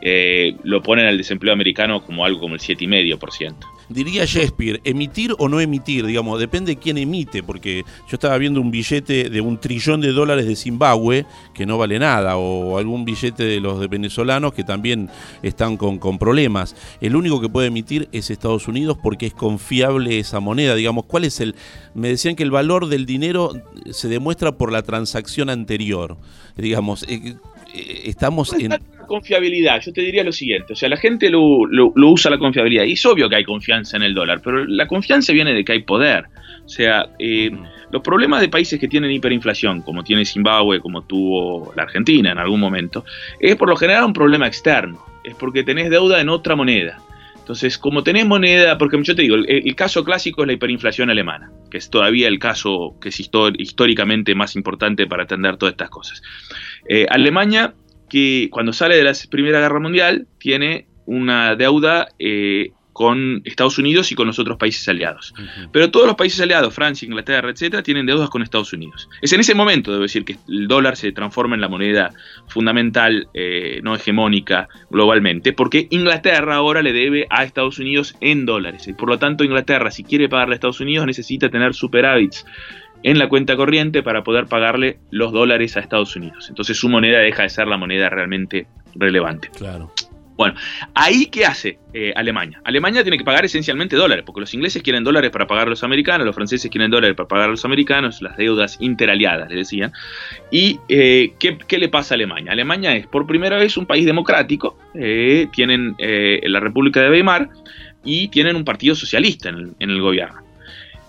eh, lo ponen al desempleo americano como algo como el 7,5%. Diría Shakespeare, emitir o no emitir, digamos, depende de quién emite, porque yo estaba viendo un billete de un trillón de dólares de Zimbabue que no vale nada, o algún billete de los de venezolanos que también están con, con problemas. El único que puede emitir es Estados Unidos porque es confiable esa moneda, digamos, ¿cuál es el...? Me decían que el valor del dinero se demuestra por la transacción anterior, digamos, eh, estamos en confiabilidad, yo te diría lo siguiente, o sea, la gente lo, usa la confiabilidad y es obvio que hay confianza en el dólar, pero la confianza viene de que hay poder. O sea, eh, los problemas de países que tienen hiperinflación, como tiene Zimbabue, como tuvo la Argentina en algún momento, es por lo general un problema externo, es porque tenés deuda en otra moneda. Entonces, como tenés moneda, porque yo te digo, el, caso clásico es la hiperinflación alemana, que es todavía el caso que es históricamente más importante para entender todas estas cosas. Eh, Alemania que cuando sale de la Primera Guerra Mundial tiene una deuda eh, con Estados Unidos y con los otros países aliados. Pero todos los países aliados, Francia, Inglaterra, etcétera, tienen deudas con Estados Unidos. Es en ese momento, debo decir, que el dólar se transforma en la moneda fundamental, eh, no hegemónica globalmente, porque Inglaterra ahora le debe a Estados Unidos en dólares. Y por lo tanto, Inglaterra, si quiere pagarle a Estados Unidos, necesita tener superávits en la cuenta corriente para poder pagarle los dólares a Estados Unidos. Entonces su moneda deja de ser la moneda realmente relevante. Claro. Bueno, ahí qué hace eh, Alemania. Alemania tiene que pagar esencialmente dólares, porque los ingleses quieren dólares para pagar a los americanos, los franceses quieren dólares para pagar a los americanos, las deudas interaliadas, le decían. ¿Y eh, ¿qué, le pasa a Alemania? Alemania es por primera vez un país democrático, eh, tienen la República de Weimar y tienen un partido socialista en el, gobierno.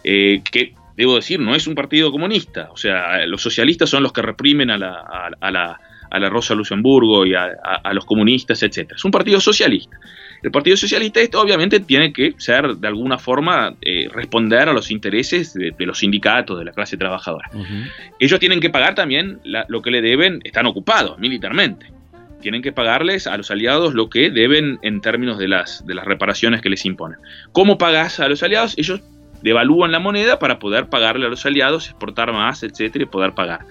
que debo decir, no es un partido comunista, o sea, los socialistas son los que reprimen a la a la Rosa Luxemburgo y a, los comunistas, etc. Es un partido socialista. El Partido Socialista esto obviamente tiene que ser de alguna forma eh, responder a los intereses de, los sindicatos, de la clase trabajadora. Ellos tienen que pagar también lo que le deben, están ocupados militarmente. Tienen que pagarles a los aliados lo que deben en términos de las, de las reparaciones que les imponen. ¿Cómo pagas a los aliados? Ellos devalúan la moneda para poder pagarle a los aliados, exportar más, etcétera, y poder pagar.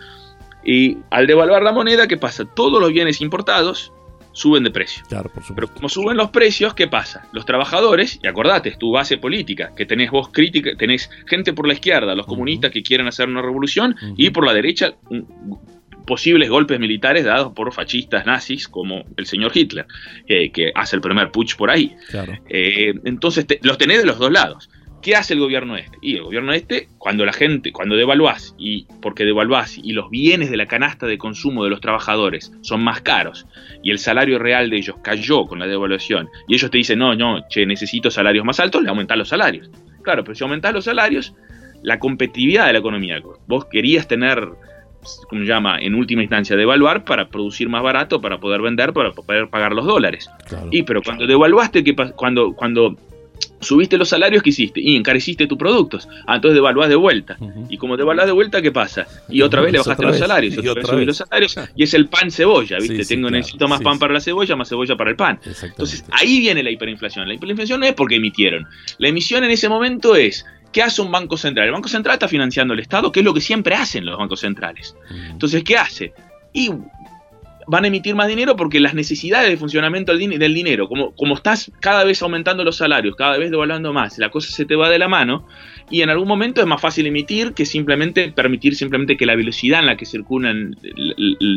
Y al devaluar la moneda, ¿qué pasa? Todos los bienes importados suben de precio. Claro, por Pero como suben los precios, ¿qué pasa? Los trabajadores, y acordate, es tu base política, que tenés voz crítica, tenés gente por la izquierda, los comunistas que quieren hacer una revolución, y por la derecha posibles golpes militares dados por fascistas nazis como el señor Hitler, eh, que hace el primer putsch por ahí. Eh, entonces los tenés de los dos lados. ¿Qué hace el gobierno este? Y el gobierno este, cuando la gente, cuando devaluás, y porque devaluás y los bienes de la canasta de consumo de los trabajadores son más caros, y el salario real de ellos cayó con la devaluación, y ellos te dicen, no, no, che, necesito salarios más altos, le aumentás los salarios. Claro, pero si aumentás los salarios, la competitividad de la economía, vos querías tener, como se llama, en última instancia, devaluar para producir más barato, para poder vender, para poder pagar los dólares. Y pero cuando devaluaste, ¿qué cuando, cuando subiste los salarios que hiciste y encareciste tus productos. Ah, entonces devaluás de vuelta. Y como devaluás de vuelta, ¿qué pasa? Y otra vez le bajaste los salarios, y otra, vez los salarios, y es el pan cebolla, ¿viste? Tengo, necesito más pan para la cebolla, más cebolla para el pan. Entonces ahí viene la hiperinflación. La hiperinflación no es porque emitieron. La emisión en ese momento es ¿Qué hace un banco central? El banco central está financiando al Estado, que es lo que siempre hacen los bancos centrales. Entonces, ¿qué hace? Y van a emitir más dinero porque las necesidades de funcionamiento del, dinero, como, como estás cada vez aumentando los salarios, cada vez devaluando más, la cosa se te va de la mano y en algún momento es más fácil emitir que simplemente permitir simplemente que la velocidad en la que circulan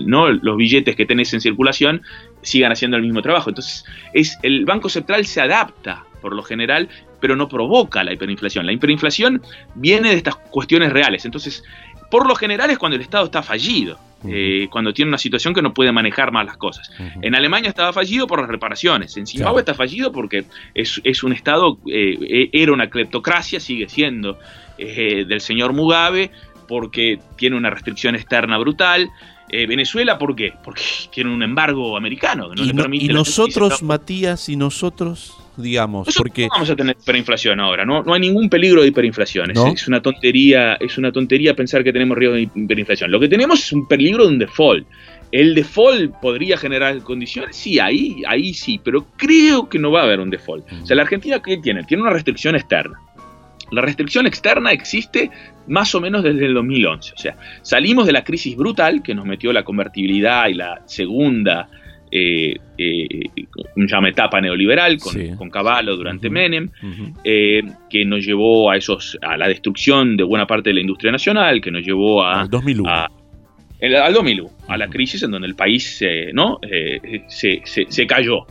¿no? los billetes que tenés en circulación sigan haciendo el mismo trabajo. Entonces, es, el Banco Central se adapta por lo general, pero no provoca la hiperinflación. La hiperinflación viene de estas cuestiones reales. Entonces, por lo general es cuando el Estado está fallido. Eh, cuando tiene una situación que no puede manejar más las cosas. En Alemania estaba fallido por las reparaciones, en Zimbabue está fallido porque es, un Estado, eh, e, era una cleptocracia, sigue siendo eh, del señor Mugabe, porque tiene una restricción externa brutal. Venezuela, ¿por qué? Porque tiene un embargo americano. y, y nosotros, Matías, y nosotros digamos, porque no vamos a tener hiperinflación ahora, no, no hay ningún peligro de hiperinflación, es, una tontería, es una tontería pensar que tenemos riesgo de hiperinflación. Lo que tenemos es un peligro de un default. ¿El default podría generar condiciones? Sí, ahí, ahí sí, pero creo que no va a haber un default. O sea, la Argentina, ¿qué tiene? Tiene una restricción externa. La restricción externa existe más o menos desde el 2011. O sea, salimos de la crisis brutal que nos metió la convertibilidad y la segunda eh, eh, llama etapa neoliberal con, con Caballo durante Menem, eh, que nos llevó a esos a la destrucción de buena parte de la industria nacional, que nos llevó a, al 2001. A, al 2001, a la crisis en donde el país ¿no? Eh, se, se, cayó.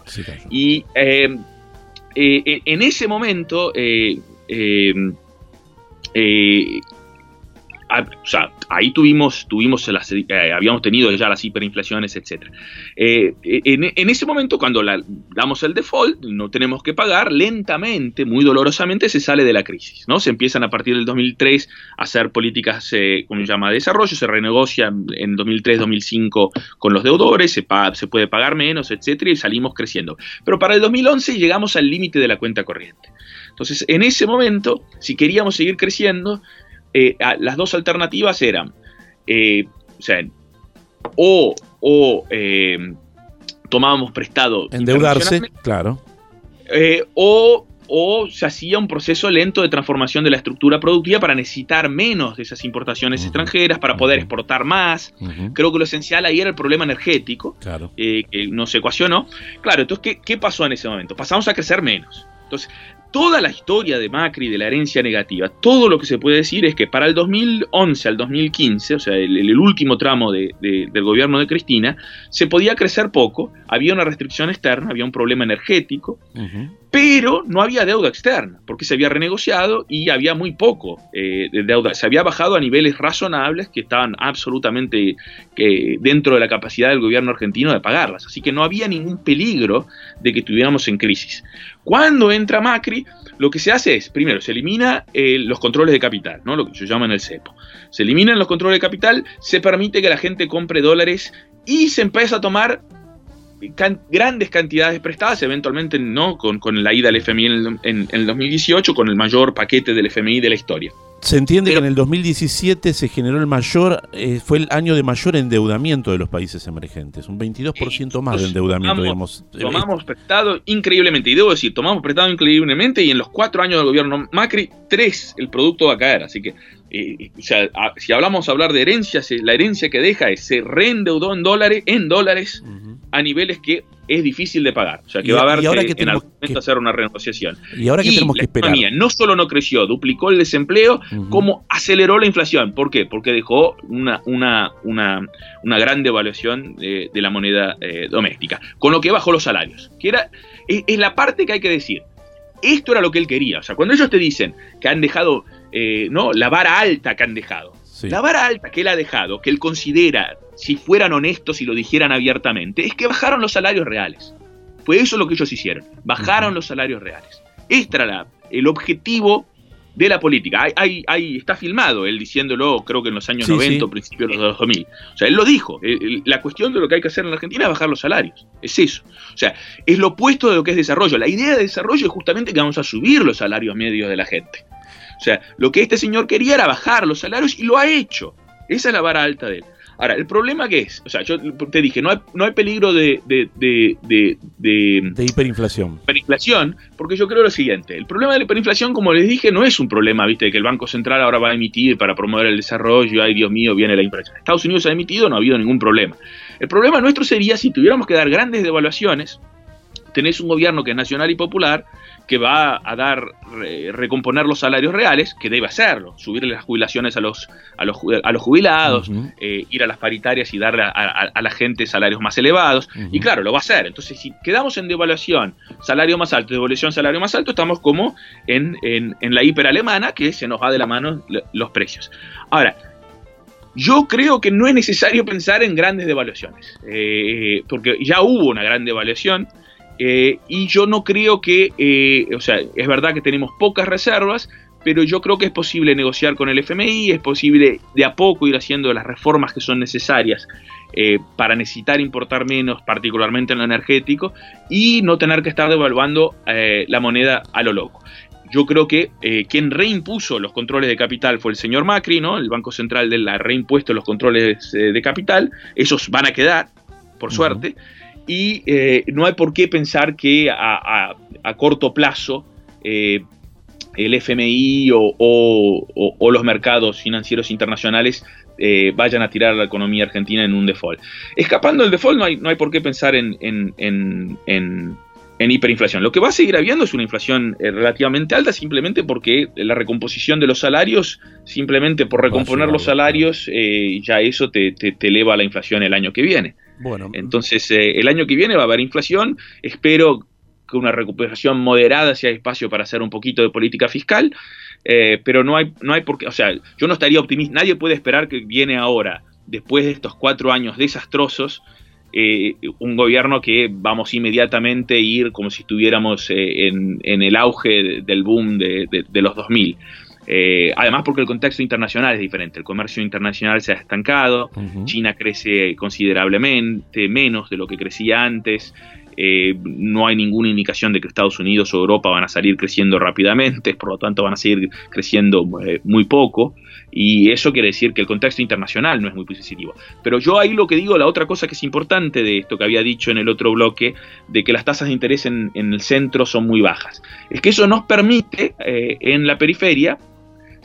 Y en ese momento eh, eh, Ah, ahí tuvimos, tuvimos las, eh, habíamos tenido ya las hiperinflaciones, etc. Eh, en, ese momento, cuando damos el default, no tenemos que pagar, lentamente, muy dolorosamente, se sale de la crisis. ¿no? Se empiezan a partir del 2003 a hacer políticas, eh, como se llama, de desarrollo, se renegocia en 2003-2005 con los deudores, se, se puede pagar menos, etc. y salimos creciendo. Pero para el 2011 llegamos al límite de la cuenta corriente. Entonces, en ese momento, si queríamos seguir creciendo, eh, las dos alternativas eran, eh, o sea, o, eh, tomábamos prestado. Endeudarse, claro. o o se hacía un proceso lento de transformación de la estructura productiva para necesitar menos de esas importaciones extranjeras, para poder exportar más. Creo que lo esencial ahí era el problema energético, eh, que no se ecuacionó. Claro, entonces, ¿qué, ¿qué pasó en ese momento? Pasamos a crecer menos. Entonces, toda la historia de Macri, de la herencia negativa, todo lo que se puede decir es que para el 2011 al 2015, o sea, el, último tramo del gobierno de Cristina, se podía crecer poco, había una restricción externa, había un problema energético, pero no había deuda externa, porque se había renegociado y había muy poco eh, de deuda. Se había bajado a niveles razonables que estaban absolutamente eh, dentro de la capacidad del gobierno argentino de pagarlas. Así que no había ningún peligro de que estuviéramos en crisis. Cuando entra Macri, lo que se hace es, primero, se elimina eh, los controles de capital, ¿no? lo que se llama en el cepo. Se eliminan los controles de capital, se permite que la gente compre dólares y se empieza a tomar grandes cantidades prestadas, eventualmente no con, la ida del FMI en el, 2018, con el mayor paquete del FMI de la historia. Se entiende que en el 2017 se generó el mayor, eh, fue el año de mayor endeudamiento de los países emergentes, un 22% más de endeudamiento, tomamos, digamos. Tomamos prestado increíblemente, y debo decir, tomamos prestado increíblemente, y en los cuatro años del gobierno Macri, tres el producto va a caer, así que eh, o sea, si hablamos hablar de herencias, la herencia que deja es se reendeudó en dólares, en dólares a niveles que es difícil de pagar. O sea, que va a haber que, en algún momento hacer una renegociación. Y ahora que tenemos que esperar. no solo no creció, duplicó el desempleo, como aceleró la inflación. ¿Por qué? Porque dejó una, una, una, una gran devaluación de, la moneda eh, doméstica, con lo que bajó los salarios. Que era, es, la parte que hay que decir. Esto era lo que él quería. O sea, cuando ellos te dicen que han dejado eh, ¿no? la vara alta que han dejado, la vara alta que él ha dejado, que él considera si fueran honestos y lo dijeran abiertamente, es que bajaron los salarios reales. Fue eso lo que ellos hicieron, bajaron los salarios reales. Este era el objetivo de la política. Ahí, está filmado él diciéndolo, creo que en los años 90 o principios de los 2000. O sea, él lo dijo. la cuestión de lo que hay que hacer en la Argentina es bajar los salarios. Es eso. O sea, es lo opuesto de lo que es desarrollo. La idea de desarrollo es justamente que vamos a subir los salarios medios de la gente. O sea, lo que este señor quería era bajar los salarios y lo ha hecho. Esa es la vara alta de él. Ahora, el problema que es, o sea, yo te dije, no hay, no hay peligro de de, de, de, de, hiperinflación. Hiperinflación, porque yo creo lo siguiente, el problema de la hiperinflación, como les dije, no es un problema, viste, que el Banco Central ahora va a emitir para promover el desarrollo, ay Dios mío, viene la inflación. Estados Unidos ha emitido, no ha habido ningún problema. El problema nuestro sería si tuviéramos que dar grandes devaluaciones, tenés un gobierno que es nacional y popular, que va a dar, recomponer los salarios reales, que debe hacerlo, subirle las jubilaciones a los, a los, a los jubilados, eh, ir a las paritarias y darle a, la gente salarios más elevados, y claro, lo va a hacer. Entonces, si quedamos en devaluación, salario más alto, devaluación, salario más alto, estamos como en, en, en la hiperalemana, que se nos va de la mano los precios. Ahora, yo creo que no es necesario pensar en grandes devaluaciones, eh, porque ya hubo una gran devaluación, eh, y yo no creo que, eh, o sea, es verdad que tenemos pocas reservas, pero yo creo que es posible negociar con el FMI, es posible de a poco ir haciendo las reformas que son necesarias eh, para necesitar importar menos, particularmente en lo energético, y no tener que estar devaluando la moneda a lo loco. Yo creo que quien reimpuso los controles de capital fue el señor Macri, ¿no? El Banco Central de la reimpuesto los controles de capital, esos van a quedar, por suerte y eh, no hay por qué pensar que a, corto plazo eh, el FMI o, los mercados financieros internacionales eh, vayan a tirar a la economía argentina en un default. Escapando del default no hay, no hay por qué pensar en, en, hiperinflación. Lo que va a seguir habiendo es una inflación relativamente alta simplemente porque la recomposición de los salarios, simplemente por recomponer los salarios, ya eso te, te eleva la inflación el año que viene. Bueno. Entonces, eh, el año que viene va a haber inflación. Espero que una recuperación moderada sea espacio para hacer un poquito de política fiscal. Eh, pero no hay, no hay por qué, o sea, yo no estaría optimista, nadie puede esperar que viene ahora, después de estos cuatro años desastrosos, eh, un gobierno que vamos inmediatamente a ir como si estuviéramos en, el auge del boom de, de los 2000. Eh, además porque el contexto internacional es diferente, el comercio internacional se ha estancado, China crece considerablemente menos de lo que crecía antes, no hay ninguna indicación de que Estados Unidos o Europa van a salir creciendo rápidamente, por lo tanto van a seguir creciendo muy poco y eso quiere decir que el contexto internacional no es muy positivo. Pero yo ahí lo que digo, la otra cosa que es importante de esto que había dicho en el otro bloque, de que las tasas de interés en, el centro son muy bajas, es que eso nos permite eh, en la periferia,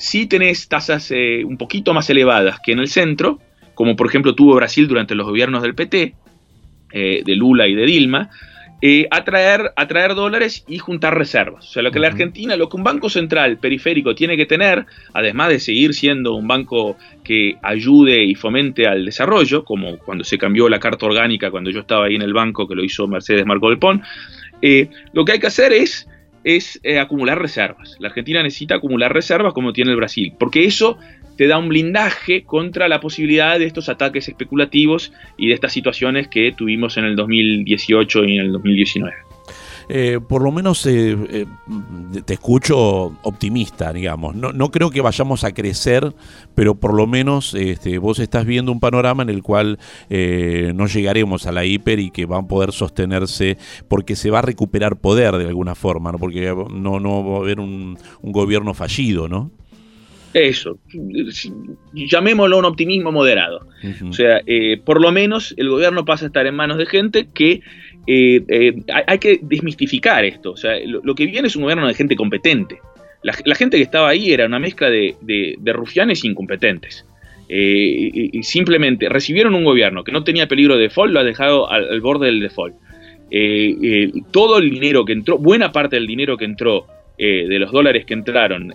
si tenés tasas eh, un poquito más elevadas que en el centro, como por ejemplo tuvo Brasil durante los gobiernos del PT, eh, de Lula y de Dilma, eh, atraer, atraer dólares y juntar reservas. O sea, lo que la Argentina, lo que un banco central periférico tiene que tener, además de seguir siendo un banco que ayude y fomente al desarrollo, como cuando se cambió la carta orgánica cuando yo estaba ahí en el banco, que lo hizo Mercedes Marco del Pon, eh, lo que hay que hacer es es eh, acumular reservas. La Argentina necesita acumular reservas como tiene el Brasil, porque eso te da un blindaje contra la posibilidad de estos ataques especulativos y de estas situaciones que tuvimos en el 2018 y en el 2019. Eh, por lo menos eh, eh, te escucho optimista, digamos. No, no, creo que vayamos a crecer, pero por lo menos este, vos estás viendo un panorama en el cual no llegaremos a la hiper y que van a poder sostenerse porque se va a recuperar poder de alguna forma, ¿no? porque no, no va a haber un, un gobierno fallido, ¿no? Eso, llamémoslo un optimismo moderado. O sea, por lo menos el gobierno pasa a estar en manos de gente que eh, eh, hay, que desmistificar esto. O sea, lo, que viene es un gobierno de gente competente. La, gente que estaba ahí era una mezcla de, rufianes incompetentes. Eh, y, simplemente recibieron un gobierno que no tenía peligro de default, lo ha dejado al, borde del default. todo el dinero que entró, buena parte del dinero que entró, de los dólares que entraron,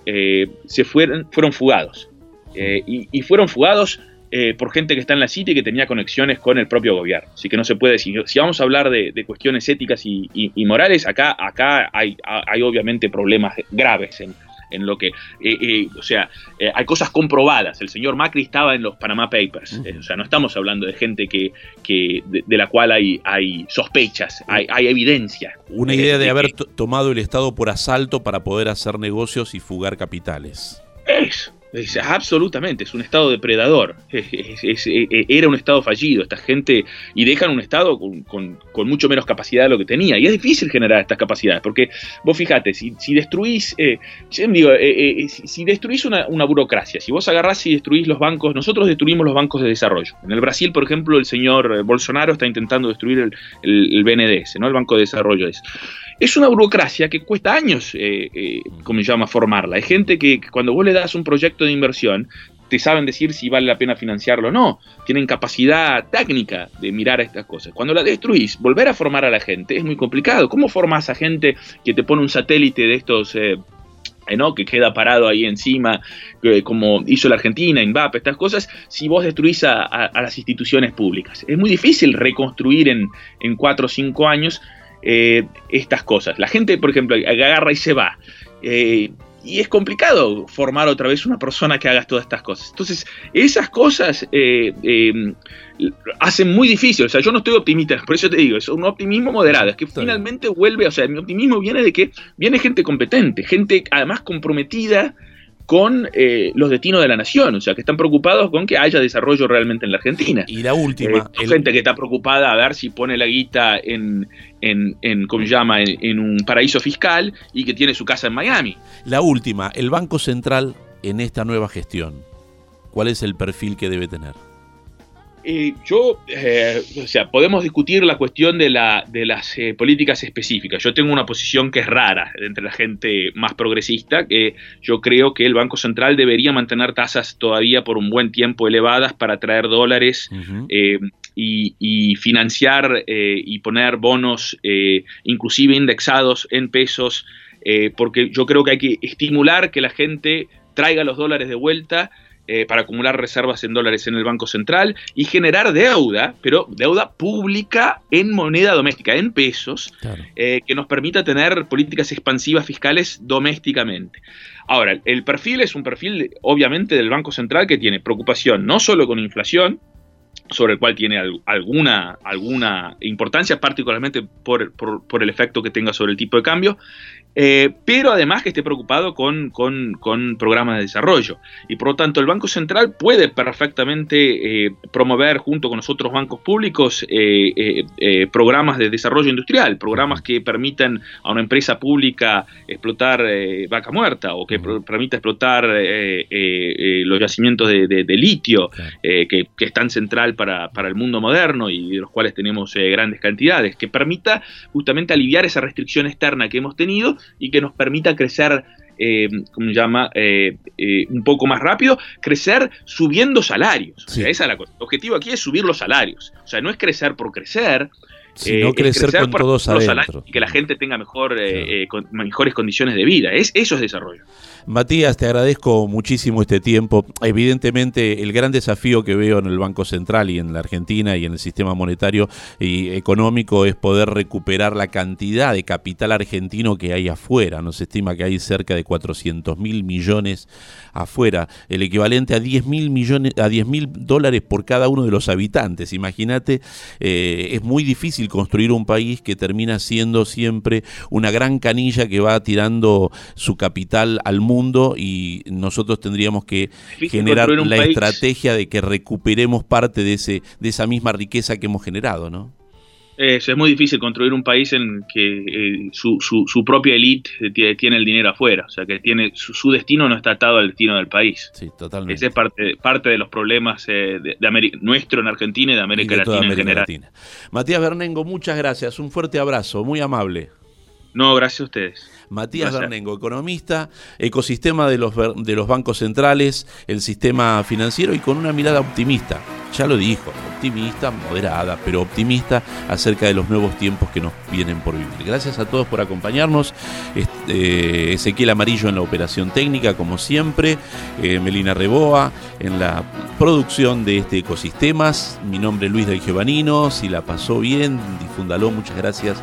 se fueron, fueron fugados. y fueron fugados eh, por gente que está en la City y que tenía conexiones con el propio gobierno. Así que no se puede decir. Si vamos a hablar de, cuestiones éticas y, morales, acá, acá hay, hay obviamente problemas graves en, lo que, eh, eh, o sea, hay cosas comprobadas. El señor Macri estaba en los Panama Papers, o sea, no estamos hablando de gente que, que de, la cual hay, hay sospechas, hay, hay evidencia. Una idea de haber tomado el Estado por asalto para poder hacer negocios y fugar capitales. Absolutamente, es un estado depredador. E, era un estado fallido, esta gente, y dejan un estado con, mucho menos capacidad de lo que tenía. Y es difícil generar estas capacidades, porque vos fijate, si, destruís, eh, digo, eh, eh, si, destruís una, burocracia, si vos agarrás y destruís los bancos, nosotros destruimos los bancos de desarrollo. En el Brasil, por ejemplo, el señor Bolsonaro está intentando destruir el, el, BNDES, ¿no? el Banco de Desarrollo. Es una burocracia que cuesta años, como se llama, formarla. Hay gente que cuando vos le das un proyecto de inversión, te saben decir si vale la pena financiarlo o no. Tienen capacidad técnica de mirar estas cosas. Cuando la destruís, volver a formar a la gente es muy complicado. ¿Cómo formas a gente que te pone un satélite de estos... Eh, eh, que queda parado ahí encima, como hizo la Argentina, Mbappé, estas cosas, si vos destruís a, las instituciones públicas. Es muy difícil reconstruir en, en cuatro o cinco años eh, estas cosas. La gente, por ejemplo, agarra y se va y es complicado formar otra vez una persona que haga todas estas cosas. Entonces, esas cosas eh, eh, hacen muy difícil. O sea, yo no estoy optimista, por eso te digo, es un optimismo moderado. Es que finalmente vuelve, o sea, mi optimismo viene de que viene gente competente, gente además comprometida con eh, los destinos de la nación, o sea, que están preocupados con que haya desarrollo realmente en la Argentina. Y la última. Eh, gente que está preocupada a ver si pone la guita en, en, en ¿cómo se llama?, en, un paraíso fiscal y que tiene su casa en Miami. La última, el Banco Central en esta nueva gestión, ¿cuál es el perfil que debe tener? Eh, yo, eh, o sea, podemos discutir la cuestión de, la, de las eh, políticas específicas. Yo tengo una posición que es rara entre la gente más progresista, que yo creo que el Banco Central debería mantener tasas todavía por un buen tiempo elevadas para traer dólares y, financiar y poner bonos inclusive indexados en pesos, porque yo creo que hay que estimular que la gente traiga los dólares de vuelta eh, para acumular reservas en dólares en el Banco Central y generar deuda, pero deuda pública en moneda doméstica, en pesos, eh, que nos permita tener políticas expansivas fiscales domésticamente. Ahora, el perfil es un perfil obviamente del Banco Central que tiene preocupación no solo con inflación, sobre el cual tiene alguna, alguna importancia, particularmente por, por, el efecto que tenga sobre el tipo de cambio, eh, pero además que esté preocupado con, con, programas de desarrollo. Y por lo tanto el Banco Central puede perfectamente eh, promover junto con los otros bancos públicos eh, programas de desarrollo industrial, programas que permitan a una empresa pública explotar vaca muerta o que permita explotar los yacimientos de, litio, que, es tan central para, para, el mundo moderno y de los cuales tenemos grandes cantidades, que permita justamente aliviar esa restricción externa que hemos tenido y que nos permita crecer eh, ¿cómo se llama? Eh, eh, un poco más rápido, crecer subiendo salarios. esa es la cosa. El objetivo aquí es subir los salarios. O sea, no es crecer por crecer. Sino crecer, con todos adentro. Y que la gente tenga mejor, mejores condiciones de vida. Es, eso es desarrollo. Matías, te agradezco muchísimo este tiempo. Evidentemente, el gran desafío que veo en el Banco Central y en la Argentina y en el sistema monetario y económico es poder recuperar la cantidad de capital argentino que hay afuera. Nos estima que hay cerca de 400 mil millones afuera, el equivalente a 10 mil millones, a 10 mil dólares por cada uno de los habitantes. Imagínate, eh, es muy difícil construir un país que termina siendo siempre una gran canilla que va tirando su capital al mundo y nosotros tendríamos que generar la estrategia de que recuperemos parte de, ese, de esa misma riqueza que hemos generado, ¿no? Es, es muy difícil construir un país en que eh, su, su, propia élite tiene el dinero afuera, o sea que tiene su, destino no está atado al destino del país. Sí, totalmente. Ese es parte, parte de los problemas eh, de, América, nuestro en Argentina y de América Latina en general. Matías Bernengo, muchas gracias, un fuerte abrazo, muy amable. No, gracias a ustedes. Matías Bernengo, economista, ecosistema de los, de los bancos centrales, el sistema financiero y con una mirada optimista. Ya lo dijo, optimista, moderada, pero optimista acerca de los nuevos tiempos que nos vienen por vivir. Gracias a todos por acompañarnos. Este, Ezequiel Amarillo en la operación técnica, como siempre. Eh, Melina Reboa en la producción de este ecosistemas. Mi nombre es Luis del Giovanino. Si la pasó bien, difúndalo. Muchas gracias.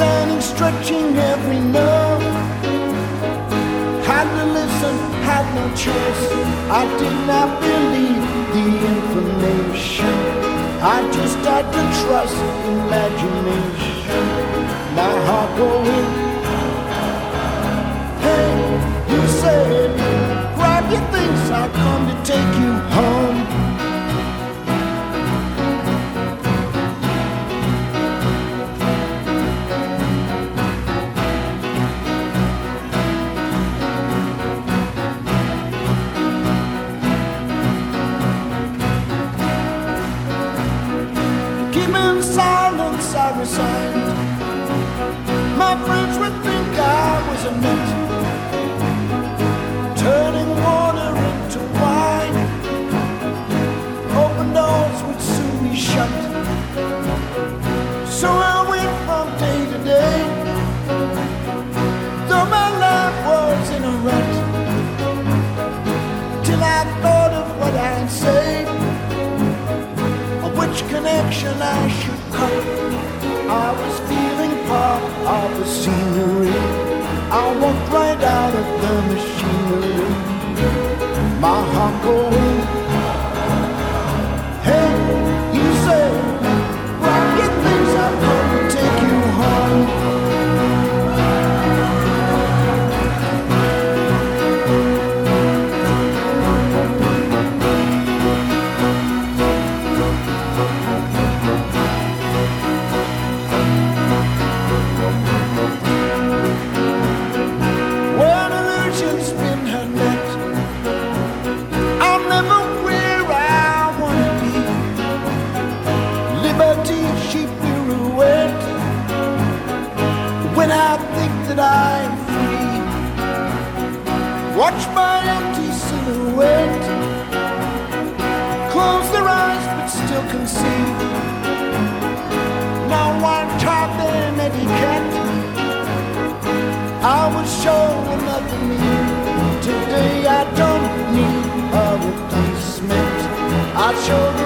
Standing, stretching every nerve. Had to listen, had no choice. I did not believe the information. I just had to trust imagination. My heart going. not your